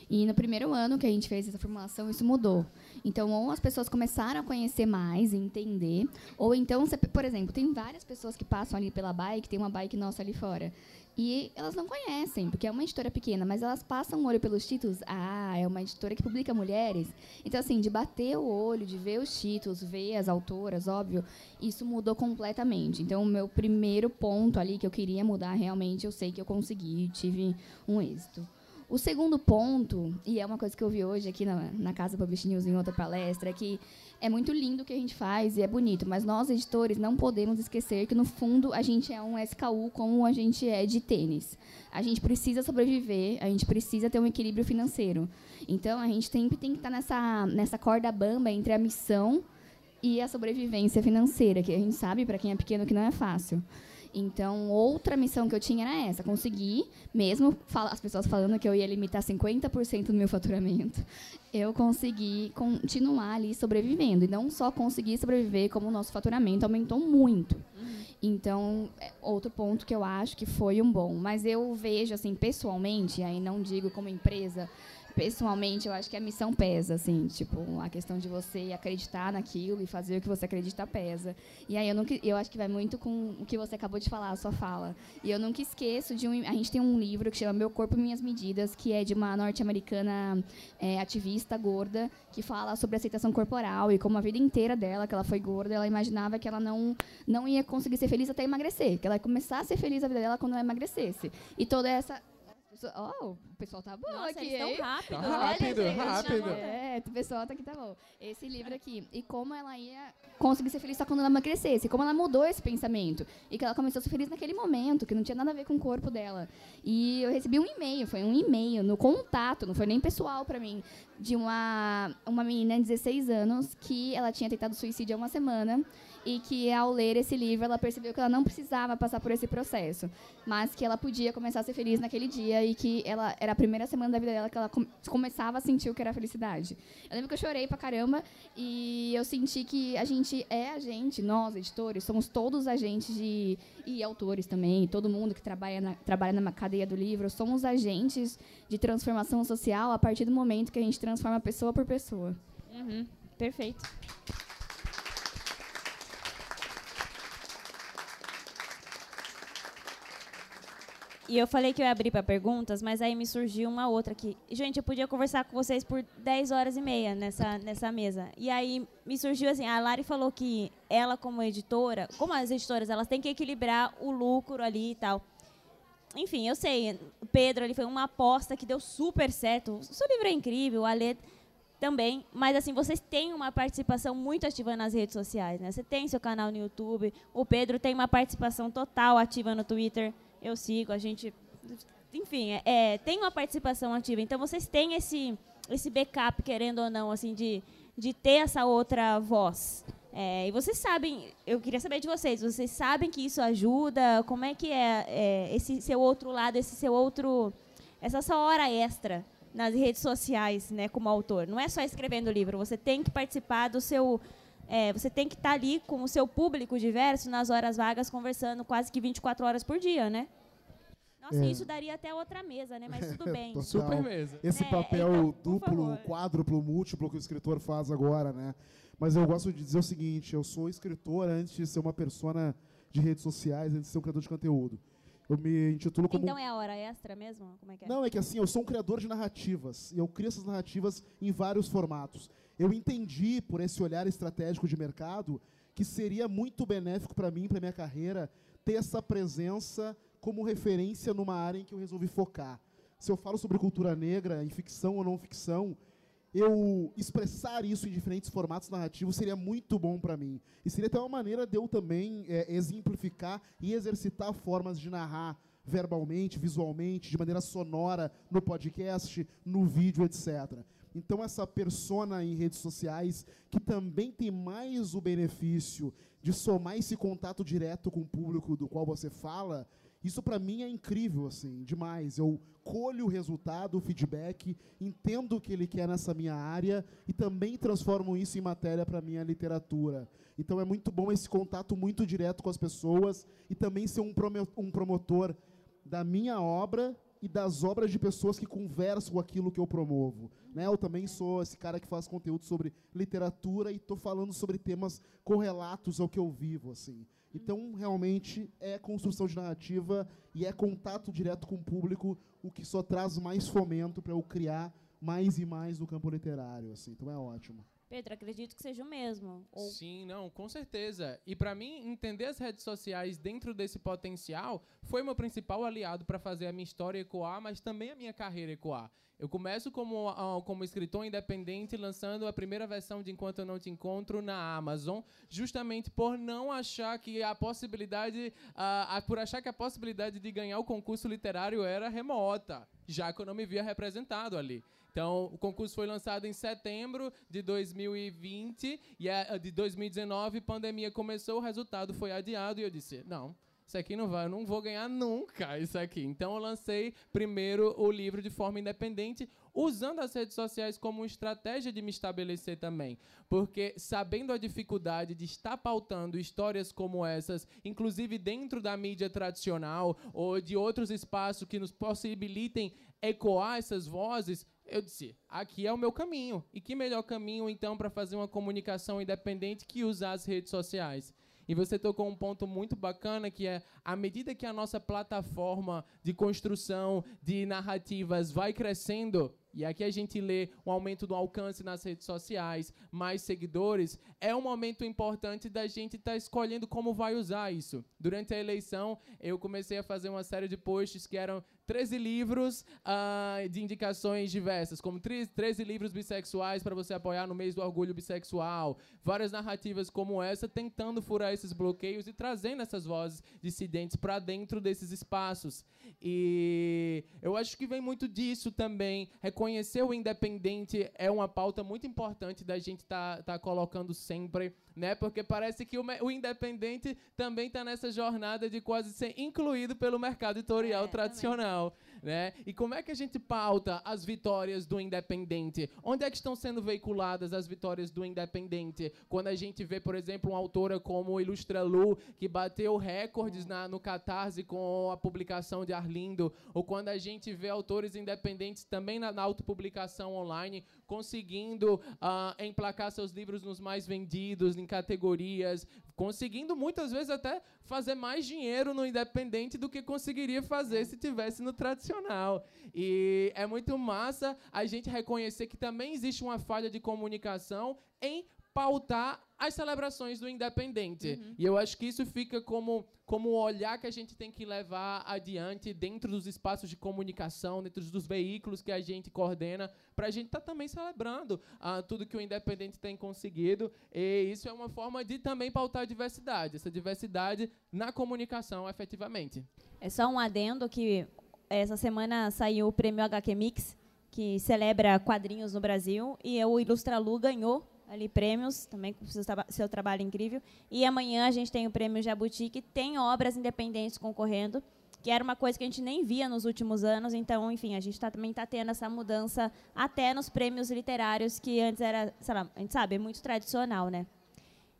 E no primeiro ano que a gente fez essa formulação, isso mudou. Então, ou as pessoas começaram a conhecer mais e entender, ou então, por exemplo, tem várias pessoas que passam ali pela bike, tem uma bike nossa ali fora. E elas não conhecem, porque é uma editora pequena, mas elas passam o olho pelos títulos. Ah, é uma editora que publica mulheres. Então, assim, de bater o olho, de ver os títulos, ver as autoras, óbvio, isso mudou completamente. Então, o meu primeiro ponto ali que eu queria mudar, realmente, eu sei que eu consegui, tive um êxito. O segundo ponto, e é uma coisa que eu vi hoje aqui na, na Casa Publish News em outra palestra, é que é muito lindo o que a gente faz e é bonito, mas nós, editores, não podemos esquecer que, no fundo, a gente é um SKU como a gente é de tênis. A gente precisa sobreviver, a gente precisa ter um equilíbrio financeiro. Então, a gente sempre tem que estar nessa, nessa corda bamba entre a missão e a sobrevivência financeira, que a gente sabe, para quem é pequeno, que não é fácil. Então, outra missão que eu tinha era essa, conseguir, mesmo as pessoas falando que eu ia limitar 50% do meu faturamento, eu consegui continuar ali sobrevivendo. E não só conseguir sobreviver, como o nosso faturamento aumentou muito. Uhum. Então, é outro ponto que eu acho que foi um bom. Mas eu vejo, assim, pessoalmente, aí não digo como empresa, pessoalmente, eu acho que a missão pesa, assim, tipo, a questão de você acreditar naquilo e fazer o que você acredita pesa. E aí eu nunca, eu acho que vai muito com o que você acabou de falar, a sua fala. E eu nunca esqueço de um, a gente tem um livro que chama Meu Corpo Minhas Medidas, que é de uma norte-americana é, ativista gorda que fala sobre aceitação corporal e como a vida inteira dela, que ela foi gorda, ela imaginava que ela não não ia conseguir ser feliz até emagrecer, que ela ia começar a ser feliz a vida dela quando ela emagrecesse. E toda essa Oh, o pessoal tá bom Nossa, aqui, eles hein? rápido. Tá rápido, rápido. É, o pessoal tá aqui, tá bom. Esse livro aqui. E como ela ia conseguir ser feliz só quando ela emagrecesse. Como ela mudou esse pensamento. E que ela começou a ser feliz naquele momento, que não tinha nada a ver com o corpo dela. E eu recebi um e-mail, foi um e-mail no contato, não foi nem pessoal pra mim, de uma, uma menina de 16 anos que ela tinha tentado suicídio há uma semana e que ao ler esse livro ela percebeu que ela não precisava passar por esse processo, mas que ela podia começar a ser feliz naquele dia e que ela era a primeira semana da vida dela que ela com, começava a sentir o que era felicidade. Eu lembro que eu chorei pra caramba e eu senti que a gente é a gente, nós editores, somos todos agentes de e autores também, todo mundo que trabalha na, trabalha na cadeia do livro, somos agentes de transformação social a partir do momento que a gente transforma pessoa por pessoa. Uhum. Perfeito. E eu falei que eu ia abrir para perguntas, mas aí me surgiu uma outra aqui. Gente, eu podia conversar com vocês por 10 horas e meia nessa, nessa mesa. E aí me surgiu assim, a Lari falou que ela como editora, como as editoras, elas têm que equilibrar o lucro ali e tal. Enfim, eu sei, o Pedro ali foi uma aposta que deu super certo. O seu livro é incrível, o Alê também, mas assim, vocês têm uma participação muito ativa nas redes sociais, né? Você tem seu canal no YouTube, o Pedro tem uma participação total ativa no Twitter eu sigo, a gente. Enfim, é, é, tem uma participação ativa. Então vocês têm esse, esse backup, querendo ou não, assim, de, de ter essa outra voz. É, e vocês sabem, eu queria saber de vocês, vocês sabem que isso ajuda? Como é que é, é esse seu outro lado, esse seu outro. essa sua hora extra nas redes sociais, né, como autor? Não é só escrevendo o livro, você tem que participar do seu. É, você tem que estar tá ali com o seu público diverso nas horas vagas, conversando quase que 24 horas por dia, né? Nossa, é. isso daria até outra mesa, né? Mas tudo bem. Super mesa. Esse é, papel então, duplo, quádruplo, múltiplo que o escritor faz agora, né? Mas eu gosto de dizer o seguinte, eu sou escritor antes de ser uma persona de redes sociais, antes de ser um criador de conteúdo. Eu me intitulo como... Então é a hora extra mesmo? Como é que é? Não, é que assim, eu sou um criador de narrativas. E eu crio essas narrativas em vários formatos. Eu entendi, por esse olhar estratégico de mercado, que seria muito benéfico para mim, para minha carreira, ter essa presença como referência numa área em que eu resolvi focar. Se eu falo sobre cultura negra, em ficção ou não ficção, eu expressar isso em diferentes formatos narrativos seria muito bom para mim. E seria até uma maneira de eu também é, exemplificar e exercitar formas de narrar verbalmente, visualmente, de maneira sonora, no podcast, no vídeo, etc. Então, essa persona em redes sociais, que também tem mais o benefício de somar esse contato direto com o público do qual você fala, Isso para mim é incrível, assim, demais. Eu colho o resultado, o feedback, entendo o que ele quer nessa minha área e também transformo isso em matéria para minha literatura. Então é muito bom esse contato muito direto com as pessoas e também ser um, promotor da minha obra e das obras de pessoas que conversam com aquilo que eu promovo. Né? Eu também sou esse cara que faz conteúdo sobre literatura e estou falando sobre temas correlatos ao que eu vivo. assim. Então, realmente, é construção de narrativa e é contato direto com o público, o que só traz mais fomento para eu criar mais e mais no campo literário. Assim. Então, é ótimo. Pedro, acredito que seja o mesmo. Ou... Sim, não, com certeza. E para mim, entender as redes sociais dentro desse potencial foi meu principal aliado para fazer a minha história ecoar, mas também a minha carreira ecoar. Eu começo como, uh, como escritor independente, lançando a primeira versão de Enquanto Eu Não Te Encontro na Amazon, justamente por não achar que a possibilidade, uh, por achar que a possibilidade de ganhar o concurso literário era remota, já que eu não me via representado ali. Então, o concurso foi lançado em setembro de 2020 e a, de 2019, pandemia começou, o resultado foi adiado e eu disse: "Não, isso aqui não vai, eu não vou ganhar nunca isso aqui. Então eu lancei primeiro o livro de forma independente, usando as redes sociais como estratégia de me estabelecer também. Porque sabendo a dificuldade de estar pautando histórias como essas, inclusive dentro da mídia tradicional ou de outros espaços que nos possibilitem ecoar essas vozes, eu disse, aqui é o meu caminho. E que melhor caminho, então, para fazer uma comunicação independente que usar as redes sociais? E você tocou um ponto muito bacana que é à medida que a nossa plataforma de construção de narrativas vai crescendo, e aqui a gente lê o aumento do alcance nas redes sociais, mais seguidores, é um momento importante da gente estar tá escolhendo como vai usar isso. Durante a eleição, eu comecei a fazer uma série de posts que eram 13 livros uh, de indicações diversas, como 13 livros bissexuais para você apoiar no mês do orgulho bissexual, várias narrativas como essa, tentando furar esses bloqueios e trazendo essas vozes dissidentes para dentro desses espaços. E eu acho que vem muito disso também, reconhecer o independente é uma pauta muito importante da gente estar tá, tá colocando sempre, né? Porque parece que o, o independente também está nessa jornada de quase ser incluído pelo mercado editorial é, tradicional, também. Né? E como é que a gente pauta as vitórias do independente? Onde é que estão sendo veiculadas as vitórias do independente? Quando a gente vê, por exemplo, uma autora como Ilustra Lu, que bateu recordes na, no Catarse com a publicação de Arlindo, ou quando a gente vê autores independentes também na, na autopublicação online, conseguindo uh, emplacar seus livros nos mais vendidos, em categorias, conseguindo muitas vezes até fazer mais dinheiro no independente do que conseguiria fazer se tivesse no tradicional. E é muito massa a gente reconhecer que também existe uma falha de comunicação em pautar as celebrações do independente. Uhum. E eu acho que isso fica como como o olhar que a gente tem que levar adiante dentro dos espaços de comunicação, dentro dos veículos que a gente coordena, para a gente estar tá também celebrando ah, tudo que o independente tem conseguido. E isso é uma forma de também pautar a diversidade, essa diversidade na comunicação, efetivamente. É só um adendo que essa semana saiu o prêmio HQ Mix, que celebra quadrinhos no Brasil, e o Ilustra Lu ganhou ali prêmios, também com seu, seu trabalho incrível. E amanhã a gente tem o prêmio Jabuti, que tem obras independentes concorrendo, que era uma coisa que a gente nem via nos últimos anos. Então, enfim, a gente tá, também está tendo essa mudança até nos prêmios literários, que antes era, sei lá, a gente sabe, é muito tradicional, né?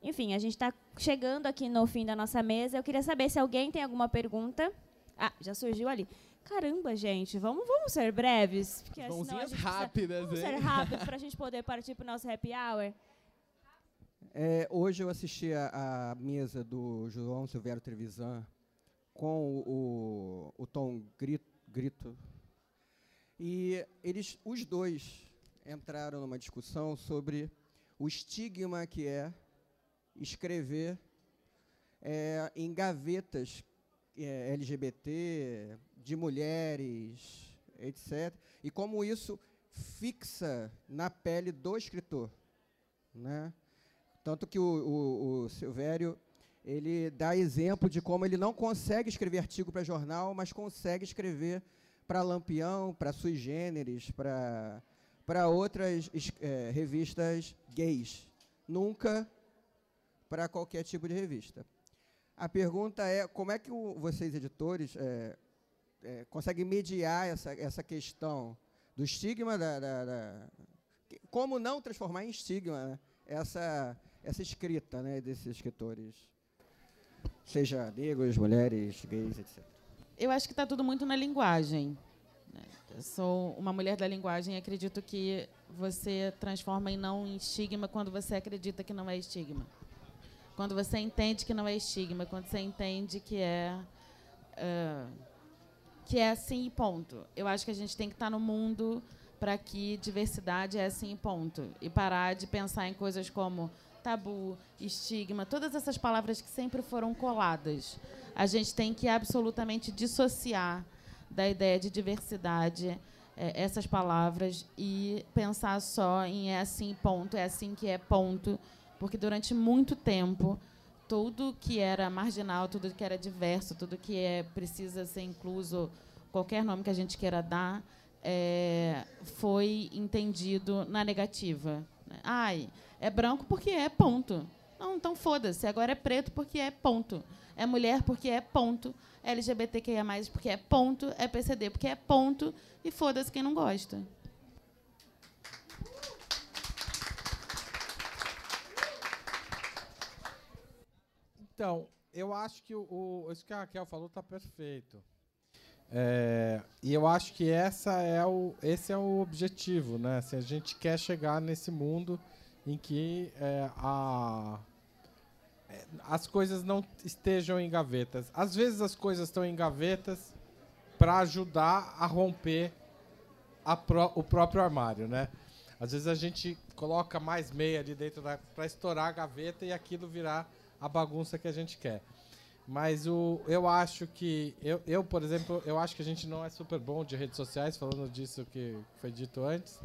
Enfim, a gente está chegando aqui no fim da nossa mesa. Eu queria saber se alguém tem alguma pergunta. Ah, já surgiu ali. Caramba, gente, vamos, vamos ser breves. Porque Mãozinhas rápidas, precisa, Vamos ser rápidos para a gente poder partir para o nosso happy hour. É, hoje eu assisti a, a, mesa do João Silvério Trevisan com o, o, o Tom Grito, Grito, e eles, os dois, entraram numa discussão sobre o estigma que é escrever é, em gavetas é, LGBT, de mulheres, etc. E como isso fixa na pele do escritor. Né? Tanto que o, o, o Silvério ele dá exemplo de como ele não consegue escrever artigo para jornal, mas consegue escrever para Lampião, para Sui Generis, para para outras é, revistas gays. Nunca para qualquer tipo de revista. A pergunta é como é que o, vocês, editores, é, é, conseguem mediar essa, essa questão do estigma, da, da, da como não transformar em estigma né, essa, essa escrita né, desses escritores, seja negros, mulheres, gays, etc. Eu acho que está tudo muito na linguagem. né. Eu sou uma mulher da linguagem e acredito que você transforma em não em estigma quando você acredita que não é estigma. Quando você entende que não é estigma, quando você entende que é ah, que é assim e ponto. Eu acho que a gente tem que estar no mundo para que diversidade é assim e ponto e parar de pensar em coisas como tabu, estigma, todas essas palavras que sempre foram coladas. A gente tem que absolutamente dissociar da ideia de diversidade eh, essas palavras e pensar só em é assim ponto, é assim que é ponto, porque durante muito tempo tudo que era marginal, tudo que era diverso, tudo que é precisa ser incluso, qualquer nome que a gente queira dar, é, foi entendido na negativa. né? Ai, é branco porque é ponto. Não, então foda-se. Agora é preto porque é ponto. É mulher porque é ponto. É LGBTQIA+, porque é ponto. É PCD porque é ponto. E foda-se quem não gosta. Então, eu acho que o, o- isso que a Raquel falou está perfeito. É, e eu acho que essa é o, esse é o objetivo, né? Se a gente quer chegar nesse mundo em que é, a, é, as coisas não estejam em gavetas. Às vezes as coisas estão em gavetas para ajudar a romper a pró- o próprio armário, né? Às vezes a gente coloca mais meia ali dentro para estourar a gaveta e aquilo virar a bagunça que a gente quer. Mas o, eu acho que eu, eu, por exemplo, eu acho que a gente não é super bom de redes sociais, falando disso que foi dito antes.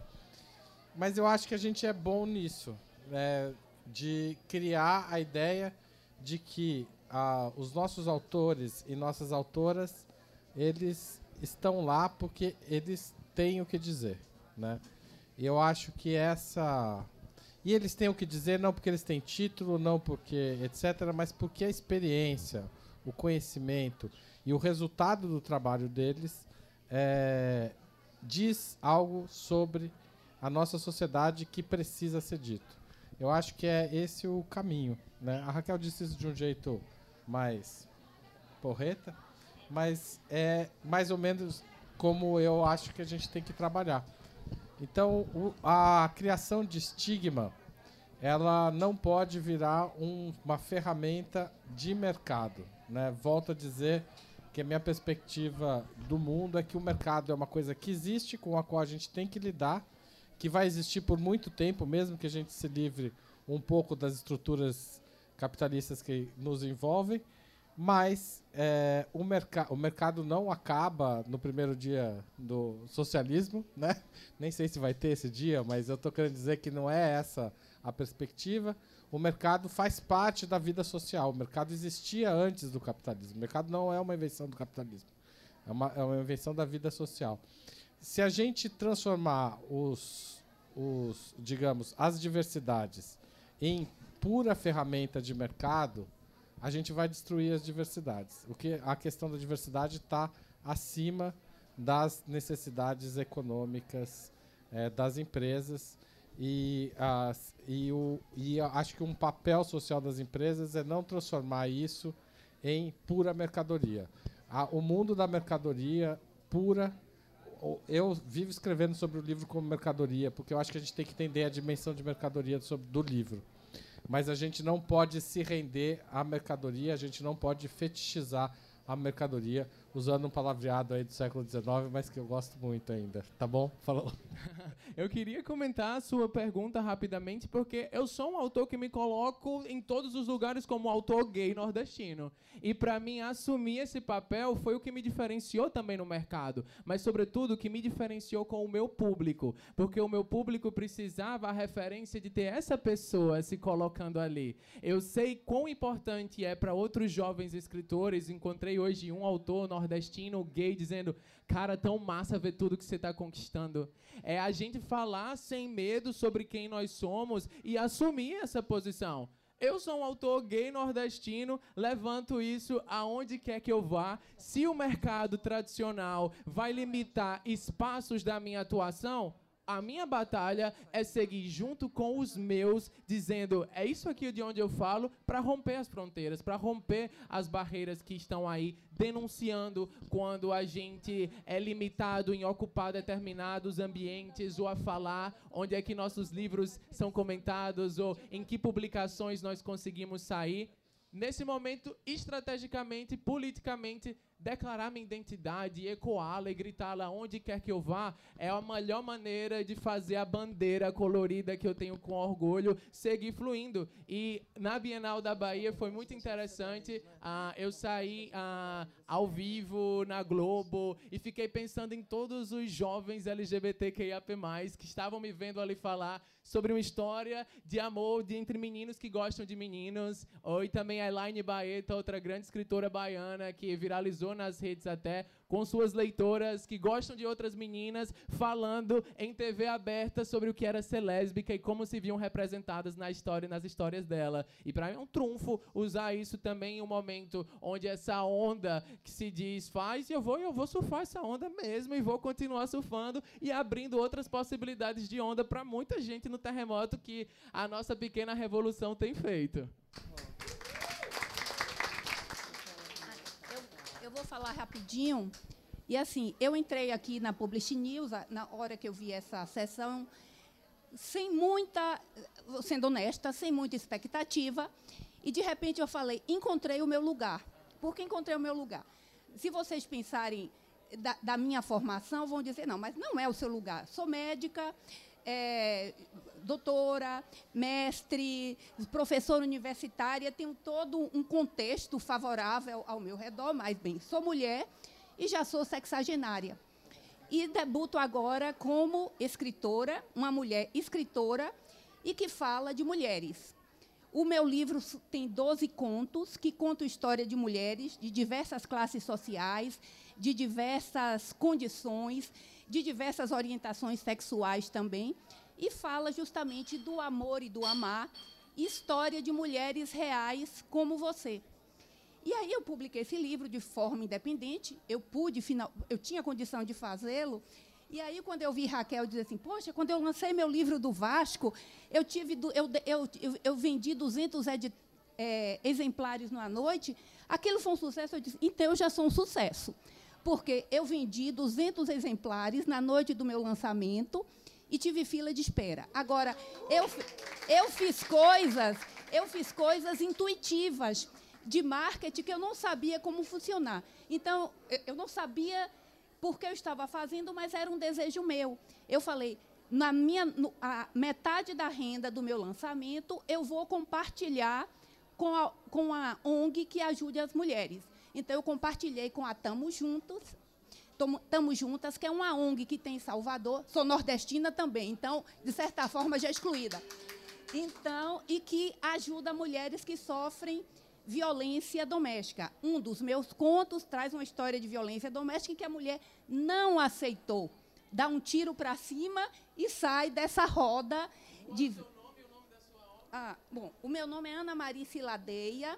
Mas eu acho que a gente é bom nisso, né, de criar a ideia de que ah, os nossos autores e nossas autoras eles estão lá porque eles têm o que dizer, né? E eu acho que essa e eles têm o que dizer não porque eles têm título, não porque etc, mas porque a experiência, o conhecimento e o resultado do trabalho deles é, diz algo sobre a nossa sociedade que precisa ser dito. Eu acho que é esse o caminho. Né? A Raquel disse isso de um jeito mais porreta, mas é mais ou menos como eu acho que a gente tem que trabalhar. Então, o- a criação de estigma, ela não pode virar um- uma ferramenta de mercado. Né? Volto a dizer que a minha perspectiva do mundo é que o mercado é uma coisa que existe, com a qual a gente tem que lidar, que vai existir por muito tempo, mesmo que a gente se livre um pouco das estruturas capitalistas que nos envolvem, mas é, o, merca o mercado não acaba no primeiro dia do socialismo, né? Nem sei se vai ter esse dia, mas eu estou querendo dizer que não é essa a perspectiva. O mercado faz parte da vida social. O mercado existia antes do capitalismo. O mercado não é uma invenção do capitalismo. É uma, é uma invenção da vida social. Se a gente transformar os, os, digamos, as diversidades em pura ferramenta de mercado, a gente vai destruir as diversidades. O que a questão da diversidade está acima das necessidades econômicas eh, das empresas e, as, e, o, e acho que um papel social das empresas é não transformar isso em pura mercadoria. A- o mundo da mercadoria pura eu vivo escrevendo sobre o livro como mercadoria, porque eu acho que a gente tem que entender a dimensão de mercadoria do livro. Mas a gente não pode se render à mercadoria, a gente não pode fetichizar a mercadoria, usando um palavreado aí do século XIX, mas que eu gosto muito ainda. Tá bom? Falou. Eu queria comentar a sua pergunta rapidamente, porque eu sou um autor que me coloco em todos os lugares como autor gay nordestino. E para mim assumir esse papel foi o que me diferenciou também no mercado, mas sobretudo o que me diferenciou com o meu público, porque o meu público precisava a referência de ter essa pessoa se colocando ali. Eu sei quão importante é para outros jovens escritores. Encontrei hoje um autor nordestino gay dizendo: "Cara, tão massa ver tudo que você está conquistando". É a gente falar sem medo sobre quem nós somos e assumir essa posição. Eu sou um autor gay nordestino, levanto isso aonde quer que eu vá. Se o mercado tradicional vai limitar espaços da minha atuação, a minha batalha é seguir junto com os meus, dizendo é isso aqui de onde eu falo, para romper as fronteiras, para romper as barreiras que estão aí, denunciando quando a gente é limitado em ocupar determinados ambientes ou a falar onde é que nossos livros são comentados ou em que publicações nós conseguimos sair. Nesse momento, estrategicamente, politicamente, declarar minha identidade, ecoá-la e gritá-la onde quer que eu vá, é a melhor maneira de fazer a bandeira colorida que eu tenho com orgulho seguir fluindo. E na Bienal da Bahia foi muito interessante. Uh, eu saí uh, ao vivo na Globo e fiquei pensando em todos os jovens LGBTQIAP+, que estavam me vendo ali falar sobre uma história de amor de entre meninos que gostam de meninos. E também a Elaine Baeta, outra grande escritora baiana que viralizou nas redes até, com suas leitoras que gostam de outras meninas, falando em TV aberta sobre o que era ser lésbica e como se viam representadas na história, nas histórias dela. E para mim é um trunfo usar isso também em um momento onde essa onda que se diz faz, e eu vou, eu vou surfar essa onda mesmo e vou continuar surfando e abrindo outras possibilidades de onda para muita gente no terremoto que a nossa pequena revolução tem feito. Eu vou falar rapidinho. E assim, eu entrei aqui na Publish News, na hora que eu vi essa sessão, sem muita, sendo honesta, sem muita expectativa. E de repente eu falei, encontrei o meu lugar. Por que encontrei o meu lugar? Se vocês pensarem da, da minha formação, vão dizer, não, mas não é o seu lugar. Sou médica, é, doutora, mestre, professora universitária, tenho todo um contexto favorável ao meu redor, mas bem, sou mulher e já sou sexagenária. E debuto agora como escritora, uma mulher escritora e que fala de mulheres. O meu livro tem 12 contos que contam história de mulheres de diversas classes sociais, de diversas condições, de diversas orientações sexuais também, e fala justamente do amor e do amar, história de mulheres reais como você. E aí eu publiquei esse livro de forma independente, eu pude, eu tinha condição de fazê-lo, e aí, quando eu vi Raquel dizer assim, poxa, quando eu lancei meu livro do Vasco, eu, tive, eu, eu, eu, vendi 200 ed, é, exemplares numa noite, aquilo foi um sucesso. Eu disse, então eu já sou um sucesso. Porque eu vendi 200 exemplares na noite do meu lançamento e tive fila de espera. Agora, eu, eu fiz coisas, eu fiz coisas intuitivas de marketing que eu não sabia como funcionar. Então, eu não sabia porque eu estava fazendo, mas era um desejo meu. Eu falei, na minha no, metade da renda do meu lançamento, eu vou compartilhar com a, com a ONG que ajude as mulheres. Então, eu compartilhei com a Tamo Juntos, Tamo Juntas, que é uma ONG que tem em Salvador, sou nordestina também, então, de certa forma, já excluída. Então, e que ajuda mulheres que sofrem violência doméstica. Um dos meus contos traz uma história de violência doméstica em que a mulher não aceitou. Dá um tiro para cima e sai dessa roda de. Ah, bom, o meu nome é Ana Maria Ciladeia.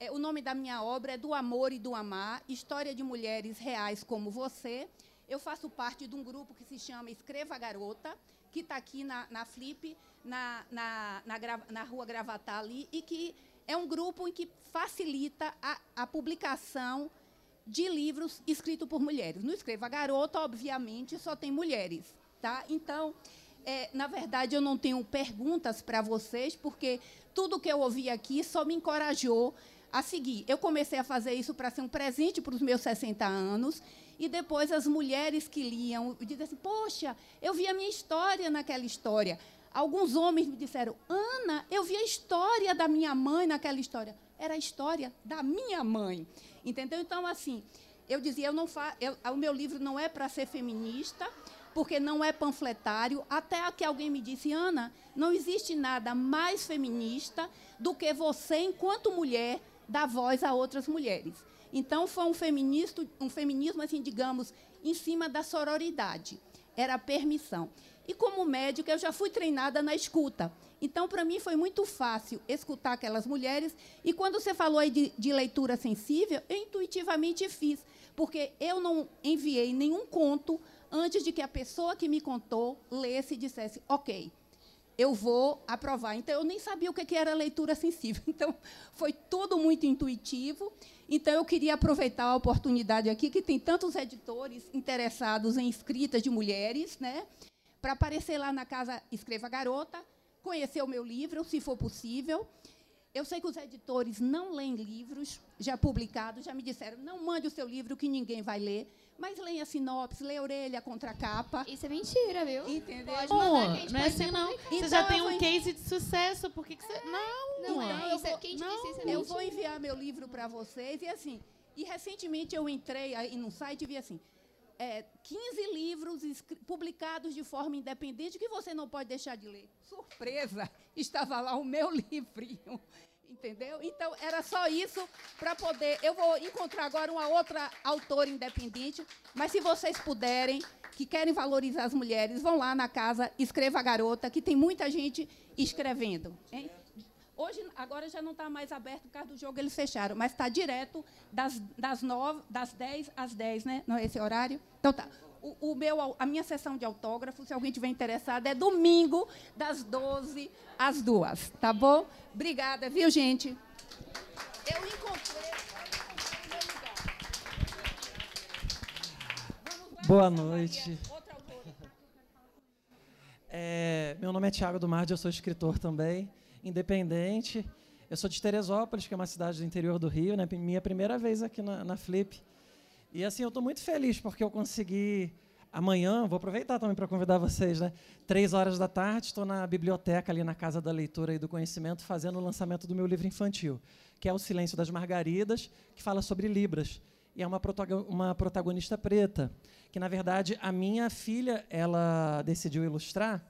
É, o nome da minha obra é Do Amor e do Amar, História de Mulheres Reais como Você. Eu faço parte de um grupo que se chama Escreva Garota, que está aqui na, na Flip, na, na, na, na rua Gravatar ali, e que é um grupo em que facilita a, a publicação de livros escritos por mulheres. No Escreva Garota, obviamente, só tem mulheres. Tá? Então, é, na verdade, eu não tenho perguntas para vocês, porque tudo que eu ouvi aqui só me encorajou a seguir. Eu comecei a fazer isso para ser um presente para os meus 60 anos, e depois as mulheres que liam dizem assim: Poxa, eu vi a minha história naquela história. Alguns homens me disseram: Ana, eu vi a história da minha mãe naquela história. Era a história da minha mãe. Entendeu? Então, assim, eu dizia: eu não fa eu, o meu livro não é para ser feminista, porque não é panfletário. Até que alguém me disse: Ana, não existe nada mais feminista do que você, enquanto mulher, dar voz a outras mulheres. Então, foi um, feminista, um feminismo, assim, digamos, em cima da sororidade. era permissão. E como médica, eu já fui treinada na escuta. Então, para mim, foi muito fácil escutar aquelas mulheres. E quando você falou aí de, de leitura sensível, eu intuitivamente fiz, porque eu não enviei nenhum conto antes de que a pessoa que me contou lesse e dissesse, ok, eu vou aprovar. Então, eu nem sabia o que era leitura sensível. Então, foi tudo muito intuitivo. Então, eu queria aproveitar a oportunidade aqui, que tem tantos editores interessados em escritas de mulheres, né, para aparecer lá na casa Escreva Garota, conhecer o meu livro, se for possível. Eu sei que os editores não leem livros já publicados, já me disseram, não mande o seu livro que ninguém vai ler, mas leia a sinopse, leia a orelha contra a capa. Isso é mentira, viu? Entendeu? Pode mandar gente não é assim, não. Você Então, já tem eu um vou- case de sucesso, por que, que você... Não, Não ué. é, isso é, vou- quem não, disse isso é Eu vou enviar meu livro para vocês e assim. E recentemente eu entrei aí no site e vi assim. é, 15 livros publicados de forma independente que você não pode deixar de ler. Surpresa! Estava lá o meu livrinho. Entendeu? Então, era só isso para poder. Eu vou encontrar agora uma outra autora independente, mas se vocês puderem, que querem valorizar as mulheres, vão lá na casa, escreva a garota, que tem muita gente escrevendo. hein? Hoje, agora já não está mais aberto por causa do jogo, eles fecharam, mas está direto das, das, nove, das 10 às 10, né? Não é esse horário? Então tá. O, o meu, a minha sessão de autógrafo, se alguém tiver interessado, é domingo, das 12 às 2, tá bom? Obrigada, viu, gente? Eu encontrei. Boa noite. É, meu nome é Tiago do Mardi, eu sou escritor também, independente. Eu sou de Teresópolis, que é uma cidade do interior do Rio, né? Minha primeira vez aqui na, na Flip. E assim, eu estou muito feliz porque eu consegui. Amanhã, vou aproveitar também para convidar vocês, né? Três horas da tarde, estou na biblioteca ali na Casa da Leitura e do Conhecimento, fazendo o lançamento do meu livro infantil, que é O Silêncio das Margaridas, que fala sobre Libras. E é uma, uma protagonista preta, que na verdade a minha filha ela decidiu ilustrar.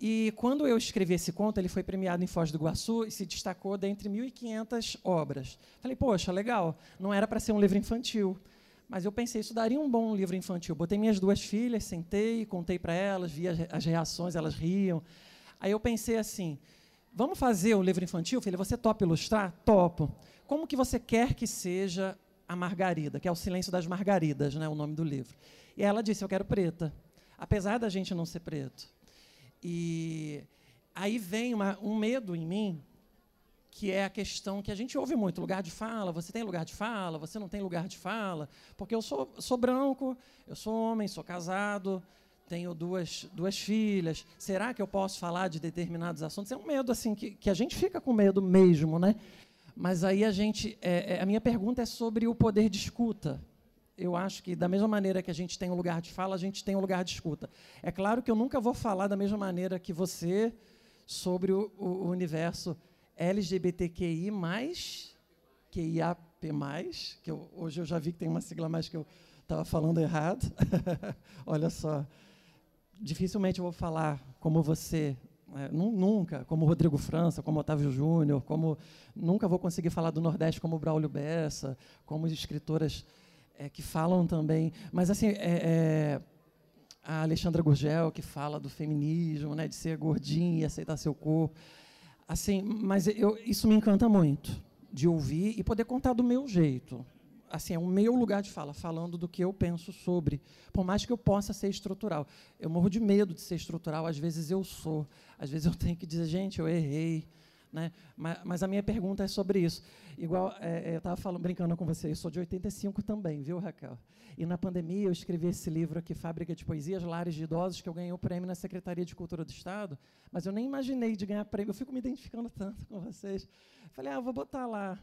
E quando eu escrevi esse conto, ele foi premiado em Foz do Iguaçu e se destacou dentre 1.500 obras. Falei, poxa, legal, não era para ser um livro infantil. Mas eu pensei, isso daria um bom livro infantil. Botei minhas duas filhas, sentei, contei para elas, vi as, reações, elas riam. Aí eu pensei assim, vamos fazer um livro infantil? Filha, você topa ilustrar? Topo. Como que você quer que seja a Margarida, que é o Silêncio das Margaridas, né, o nome do livro. E ela disse, eu quero preta, apesar da gente não ser preto. E aí vem uma, um medo em mim, que é a questão que a gente ouve muito, lugar de fala, você tem lugar de fala, você não tem lugar de fala, porque eu sou, sou branco, eu sou homem, sou casado, tenho duas, duas filhas, será que eu posso falar de determinados assuntos? É um medo assim que, que a gente fica com medo mesmo, né? Mas aí a gente, é, é, a minha pergunta é sobre o poder de escuta. Eu acho que da mesma maneira que a gente tem um lugar de fala, a gente tem um lugar de escuta. É claro que eu nunca vou falar da mesma maneira que você sobre o, o, o universo LGBTQI+, QIAP+, que eu, hoje eu já vi que tem uma sigla mais que eu estava falando errado. Olha só, dificilmente eu vou falar como você, é, nu- nunca, como Rodrigo França, como Otávio Júnior, como nunca vou conseguir falar do Nordeste como Braulio Bessa, como escritoras é, que falam também, mas assim, é, é, a Alexandra Gurgel que fala do feminismo, né, de ser gordinha e aceitar seu corpo, assim, mas eu, isso me encanta muito de ouvir e poder contar do meu jeito. Assim, é o meu lugar de fala, falando do que eu penso sobre, por mais que eu possa ser estrutural. Eu morro de medo de ser estrutural, às vezes eu sou, às vezes eu tenho que dizer, gente, eu errei, né? Mas, mas a minha pergunta é sobre isso. Igual é, é, eu estava falando, brincando com você, eu sou de 85 também, viu, Raquel? E na pandemia eu escrevi esse livro aqui, Fábrica de Poesias, Lares de Idosos, que eu ganhei o prêmio na Secretaria de Cultura do Estado, mas eu nem imaginei de ganhar prêmio. Eu fico me identificando tanto com vocês. Falei, ah, vou botar lá,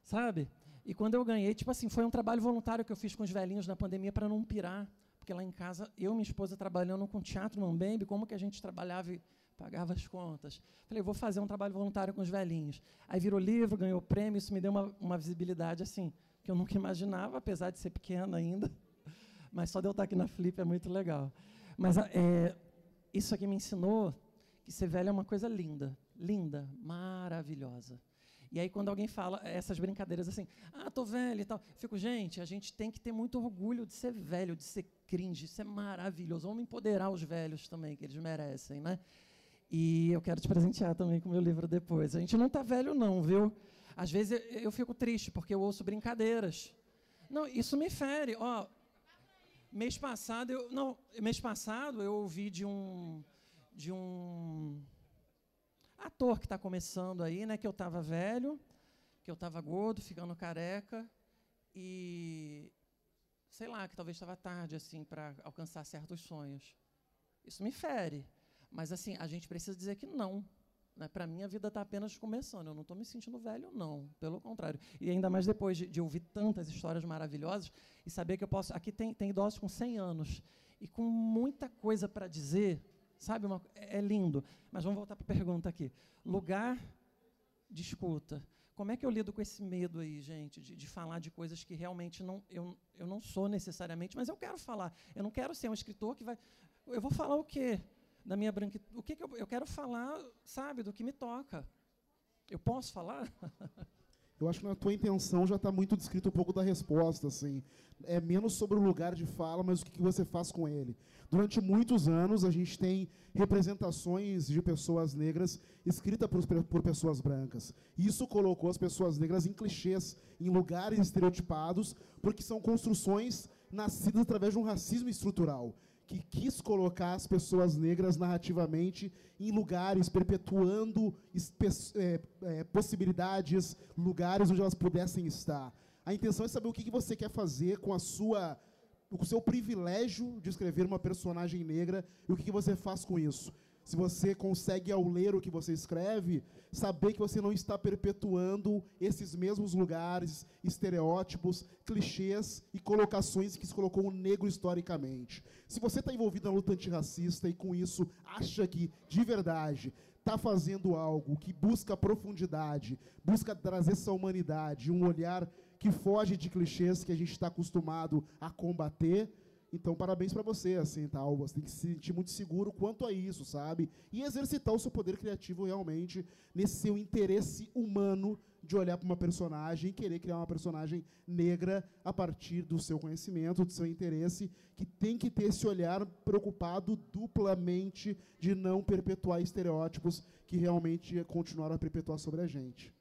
sabe? E quando eu ganhei, tipo assim, foi um trabalho voluntário que eu fiz com os velhinhos na pandemia para não pirar, porque lá em casa eu e minha esposa trabalhando com teatro Mambembe, como que a gente trabalhava pagava as contas. Falei, vou fazer um trabalho voluntário com os velhinhos. Aí virou livro, ganhou prêmio, isso me deu uma, uma visibilidade assim que eu nunca imaginava, apesar de ser pequena ainda. Mas só de eu estar aqui na Flip é muito legal. Mas é, isso aqui me ensinou que ser velho é uma coisa linda, linda, maravilhosa. E aí, quando alguém fala essas brincadeiras assim, ah, tô velho e tal, fico, gente, a gente tem que ter muito orgulho de ser velho, de ser cringe, isso é maravilhoso. Vamos empoderar os velhos também, que eles merecem, né? E eu quero te presentear também com o meu livro depois. A gente não está velho, não, viu? Às vezes eu, eu, fico triste porque eu ouço brincadeiras. Não, isso me fere. Ó, mês passado eu não, mês passado eu ouvi de um de um ator que está começando aí, né? Que eu estava velho, que eu estava gordo, ficando careca e sei lá, que talvez estava tarde assim para alcançar certos sonhos. Isso me fere. Mas assim, a gente precisa dizer que não. Né? Para mim, a vida está apenas começando. Eu não estou me sentindo velho, não. Pelo contrário. E ainda mais depois de, de, ouvir tantas histórias maravilhosas e saber que eu posso. Aqui tem, tem idosos com 100 anos e com muita coisa para dizer. Sabe? Uma, é lindo. Mas vamos voltar para a pergunta aqui. Lugar de escuta. Como é que eu lido com esse medo aí, gente, de, de, falar de coisas que realmente não, eu, eu não sou necessariamente, mas eu quero falar. Eu não quero ser um escritor que vai. Eu vou falar o quê? Da minha branquitude. O que, que eu, eu quero falar, sabe, do que me toca. Eu posso falar? Eu acho que na tua intenção já está muito descrito um pouco da resposta, assim. É menos sobre o lugar de fala, mas o que, você faz com ele. Durante muitos anos, a gente tem representações de pessoas negras escritas por, por pessoas brancas. Isso colocou as pessoas negras em clichês, em lugares estereotipados, porque são construções nascidas através de um racismo estrutural que quis colocar as pessoas negras narrativamente em lugares, perpetuando é, é, possibilidades, lugares onde elas pudessem estar. A intenção é saber o que, você quer fazer com a sua com o seu privilégio de escrever uma personagem negra e o que você faz com isso se você consegue, ao ler o que você escreve, saber que você não está perpetuando esses mesmos lugares, estereótipos, clichês e colocações que se colocou o negro historicamente. Se você está envolvido na luta antirracista e com isso acha que, de verdade, está fazendo algo que busca profundidade, busca trazer essa humanidade, um olhar que foge de clichês que a gente está acostumado a combater, então, parabéns para você, assim, tal. Você tem que se sentir muito seguro quanto a isso, sabe? E exercitar o seu poder criativo realmente nesse seu interesse humano de olhar para uma personagem e querer criar uma personagem negra a partir do seu conhecimento, do seu interesse, que tem que ter esse olhar preocupado duplamente de não perpetuar estereótipos que realmente continuaram a perpetuar sobre a gente.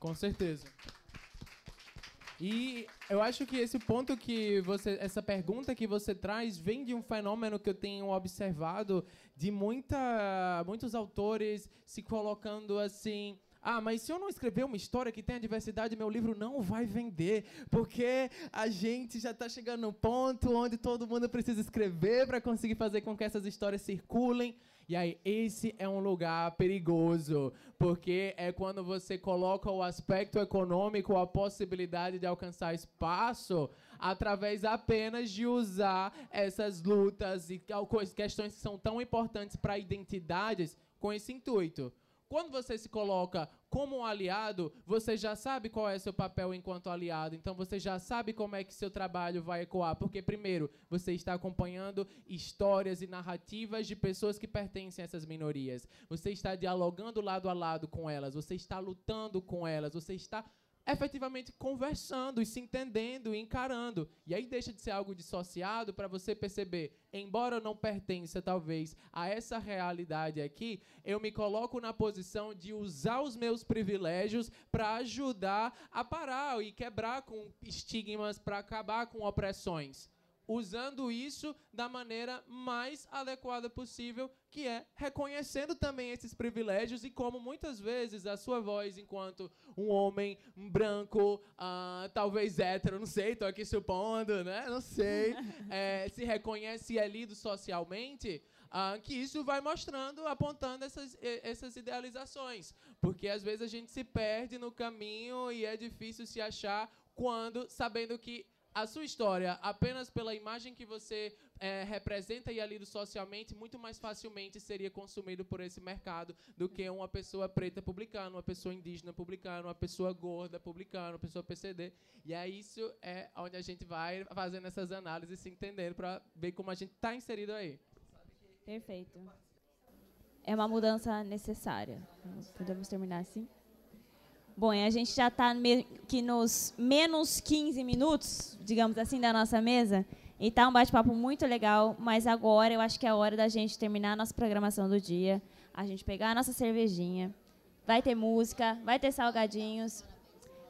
Com certeza. E eu acho que esse ponto que você, essa pergunta que você traz, vem de um fenômeno que eu tenho observado de muita, muitos autores se colocando assim. Ah, mas se eu não escrever uma história que tenha diversidade, meu livro não vai vender, porque a gente já está chegando no ponto onde todo mundo precisa escrever para conseguir fazer com que essas histórias circulem. E aí, esse é um lugar perigoso, porque é quando você coloca o aspecto econômico, a possibilidade de alcançar espaço, através apenas de usar essas lutas e questões que são tão importantes para identidades com esse intuito. Quando você se coloca como um aliado, você já sabe qual é seu papel enquanto aliado. Então você já sabe como é que seu trabalho vai ecoar, porque primeiro, você está acompanhando histórias e narrativas de pessoas que pertencem a essas minorias. Você está dialogando lado a lado com elas, você está lutando com elas, você está efetivamente conversando e se entendendo e encarando. E aí deixa de ser algo dissociado para você perceber, embora eu não pertença talvez a essa realidade aqui, eu me coloco na posição de usar os meus privilégios para ajudar a parar e quebrar com estigmas, para acabar com opressões usando isso da maneira mais adequada possível, que é reconhecendo também esses privilégios e como muitas vezes a sua voz, enquanto um homem branco, uh, talvez hétero, não sei, estou aqui supondo, né? Não sei, é, se reconhece e é lido socialmente. Uh, que isso vai mostrando, apontando essas, essas idealizações. Porque às vezes a gente se perde no caminho e é difícil se achar quando, sabendo que a sua história, apenas pela imagem que você é, representa e é lido socialmente, muito mais facilmente seria consumido por esse mercado do que uma pessoa preta publicando, uma pessoa indígena publicando, uma pessoa gorda publicando, uma pessoa PCD. E é isso é onde a gente vai fazendo essas análises, se entendendo, para ver como a gente está inserido aí. Perfeito. É uma mudança necessária. Podemos terminar assim? Bom, a gente já está aqui nos menos 15 minutos, digamos assim, da nossa mesa. E tá um bate-papo muito legal, mas agora eu acho que é a hora da gente terminar a nossa programação do dia, a gente pegar a nossa cervejinha. Vai ter música, vai ter salgadinhos.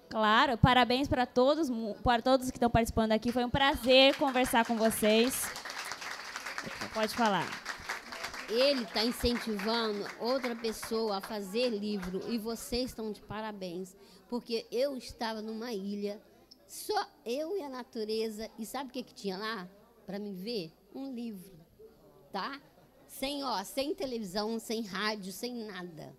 Claro, parabéns para todos, para todos que estão participando aqui. Foi um prazer conversar com vocês. Pode falar. Ele está incentivando outra pessoa a fazer livro e vocês estão de parabéns, porque eu estava numa ilha, só eu e a natureza, e sabe o que, que tinha lá para me ver? Um livro, tá? Sem, ó, sem televisão, sem rádio, sem nada.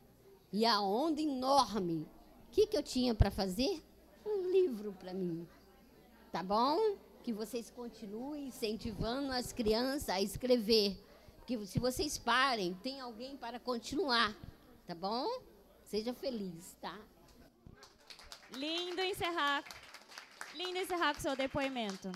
E a onda enorme. O que, que eu tinha para fazer? Um livro para mim. Tá bom? Que vocês continuem incentivando as crianças a escrever que se vocês parem, tem alguém para continuar, tá bom? Seja feliz, tá? Lindo encerrar. Lindo encerrar com seu depoimento.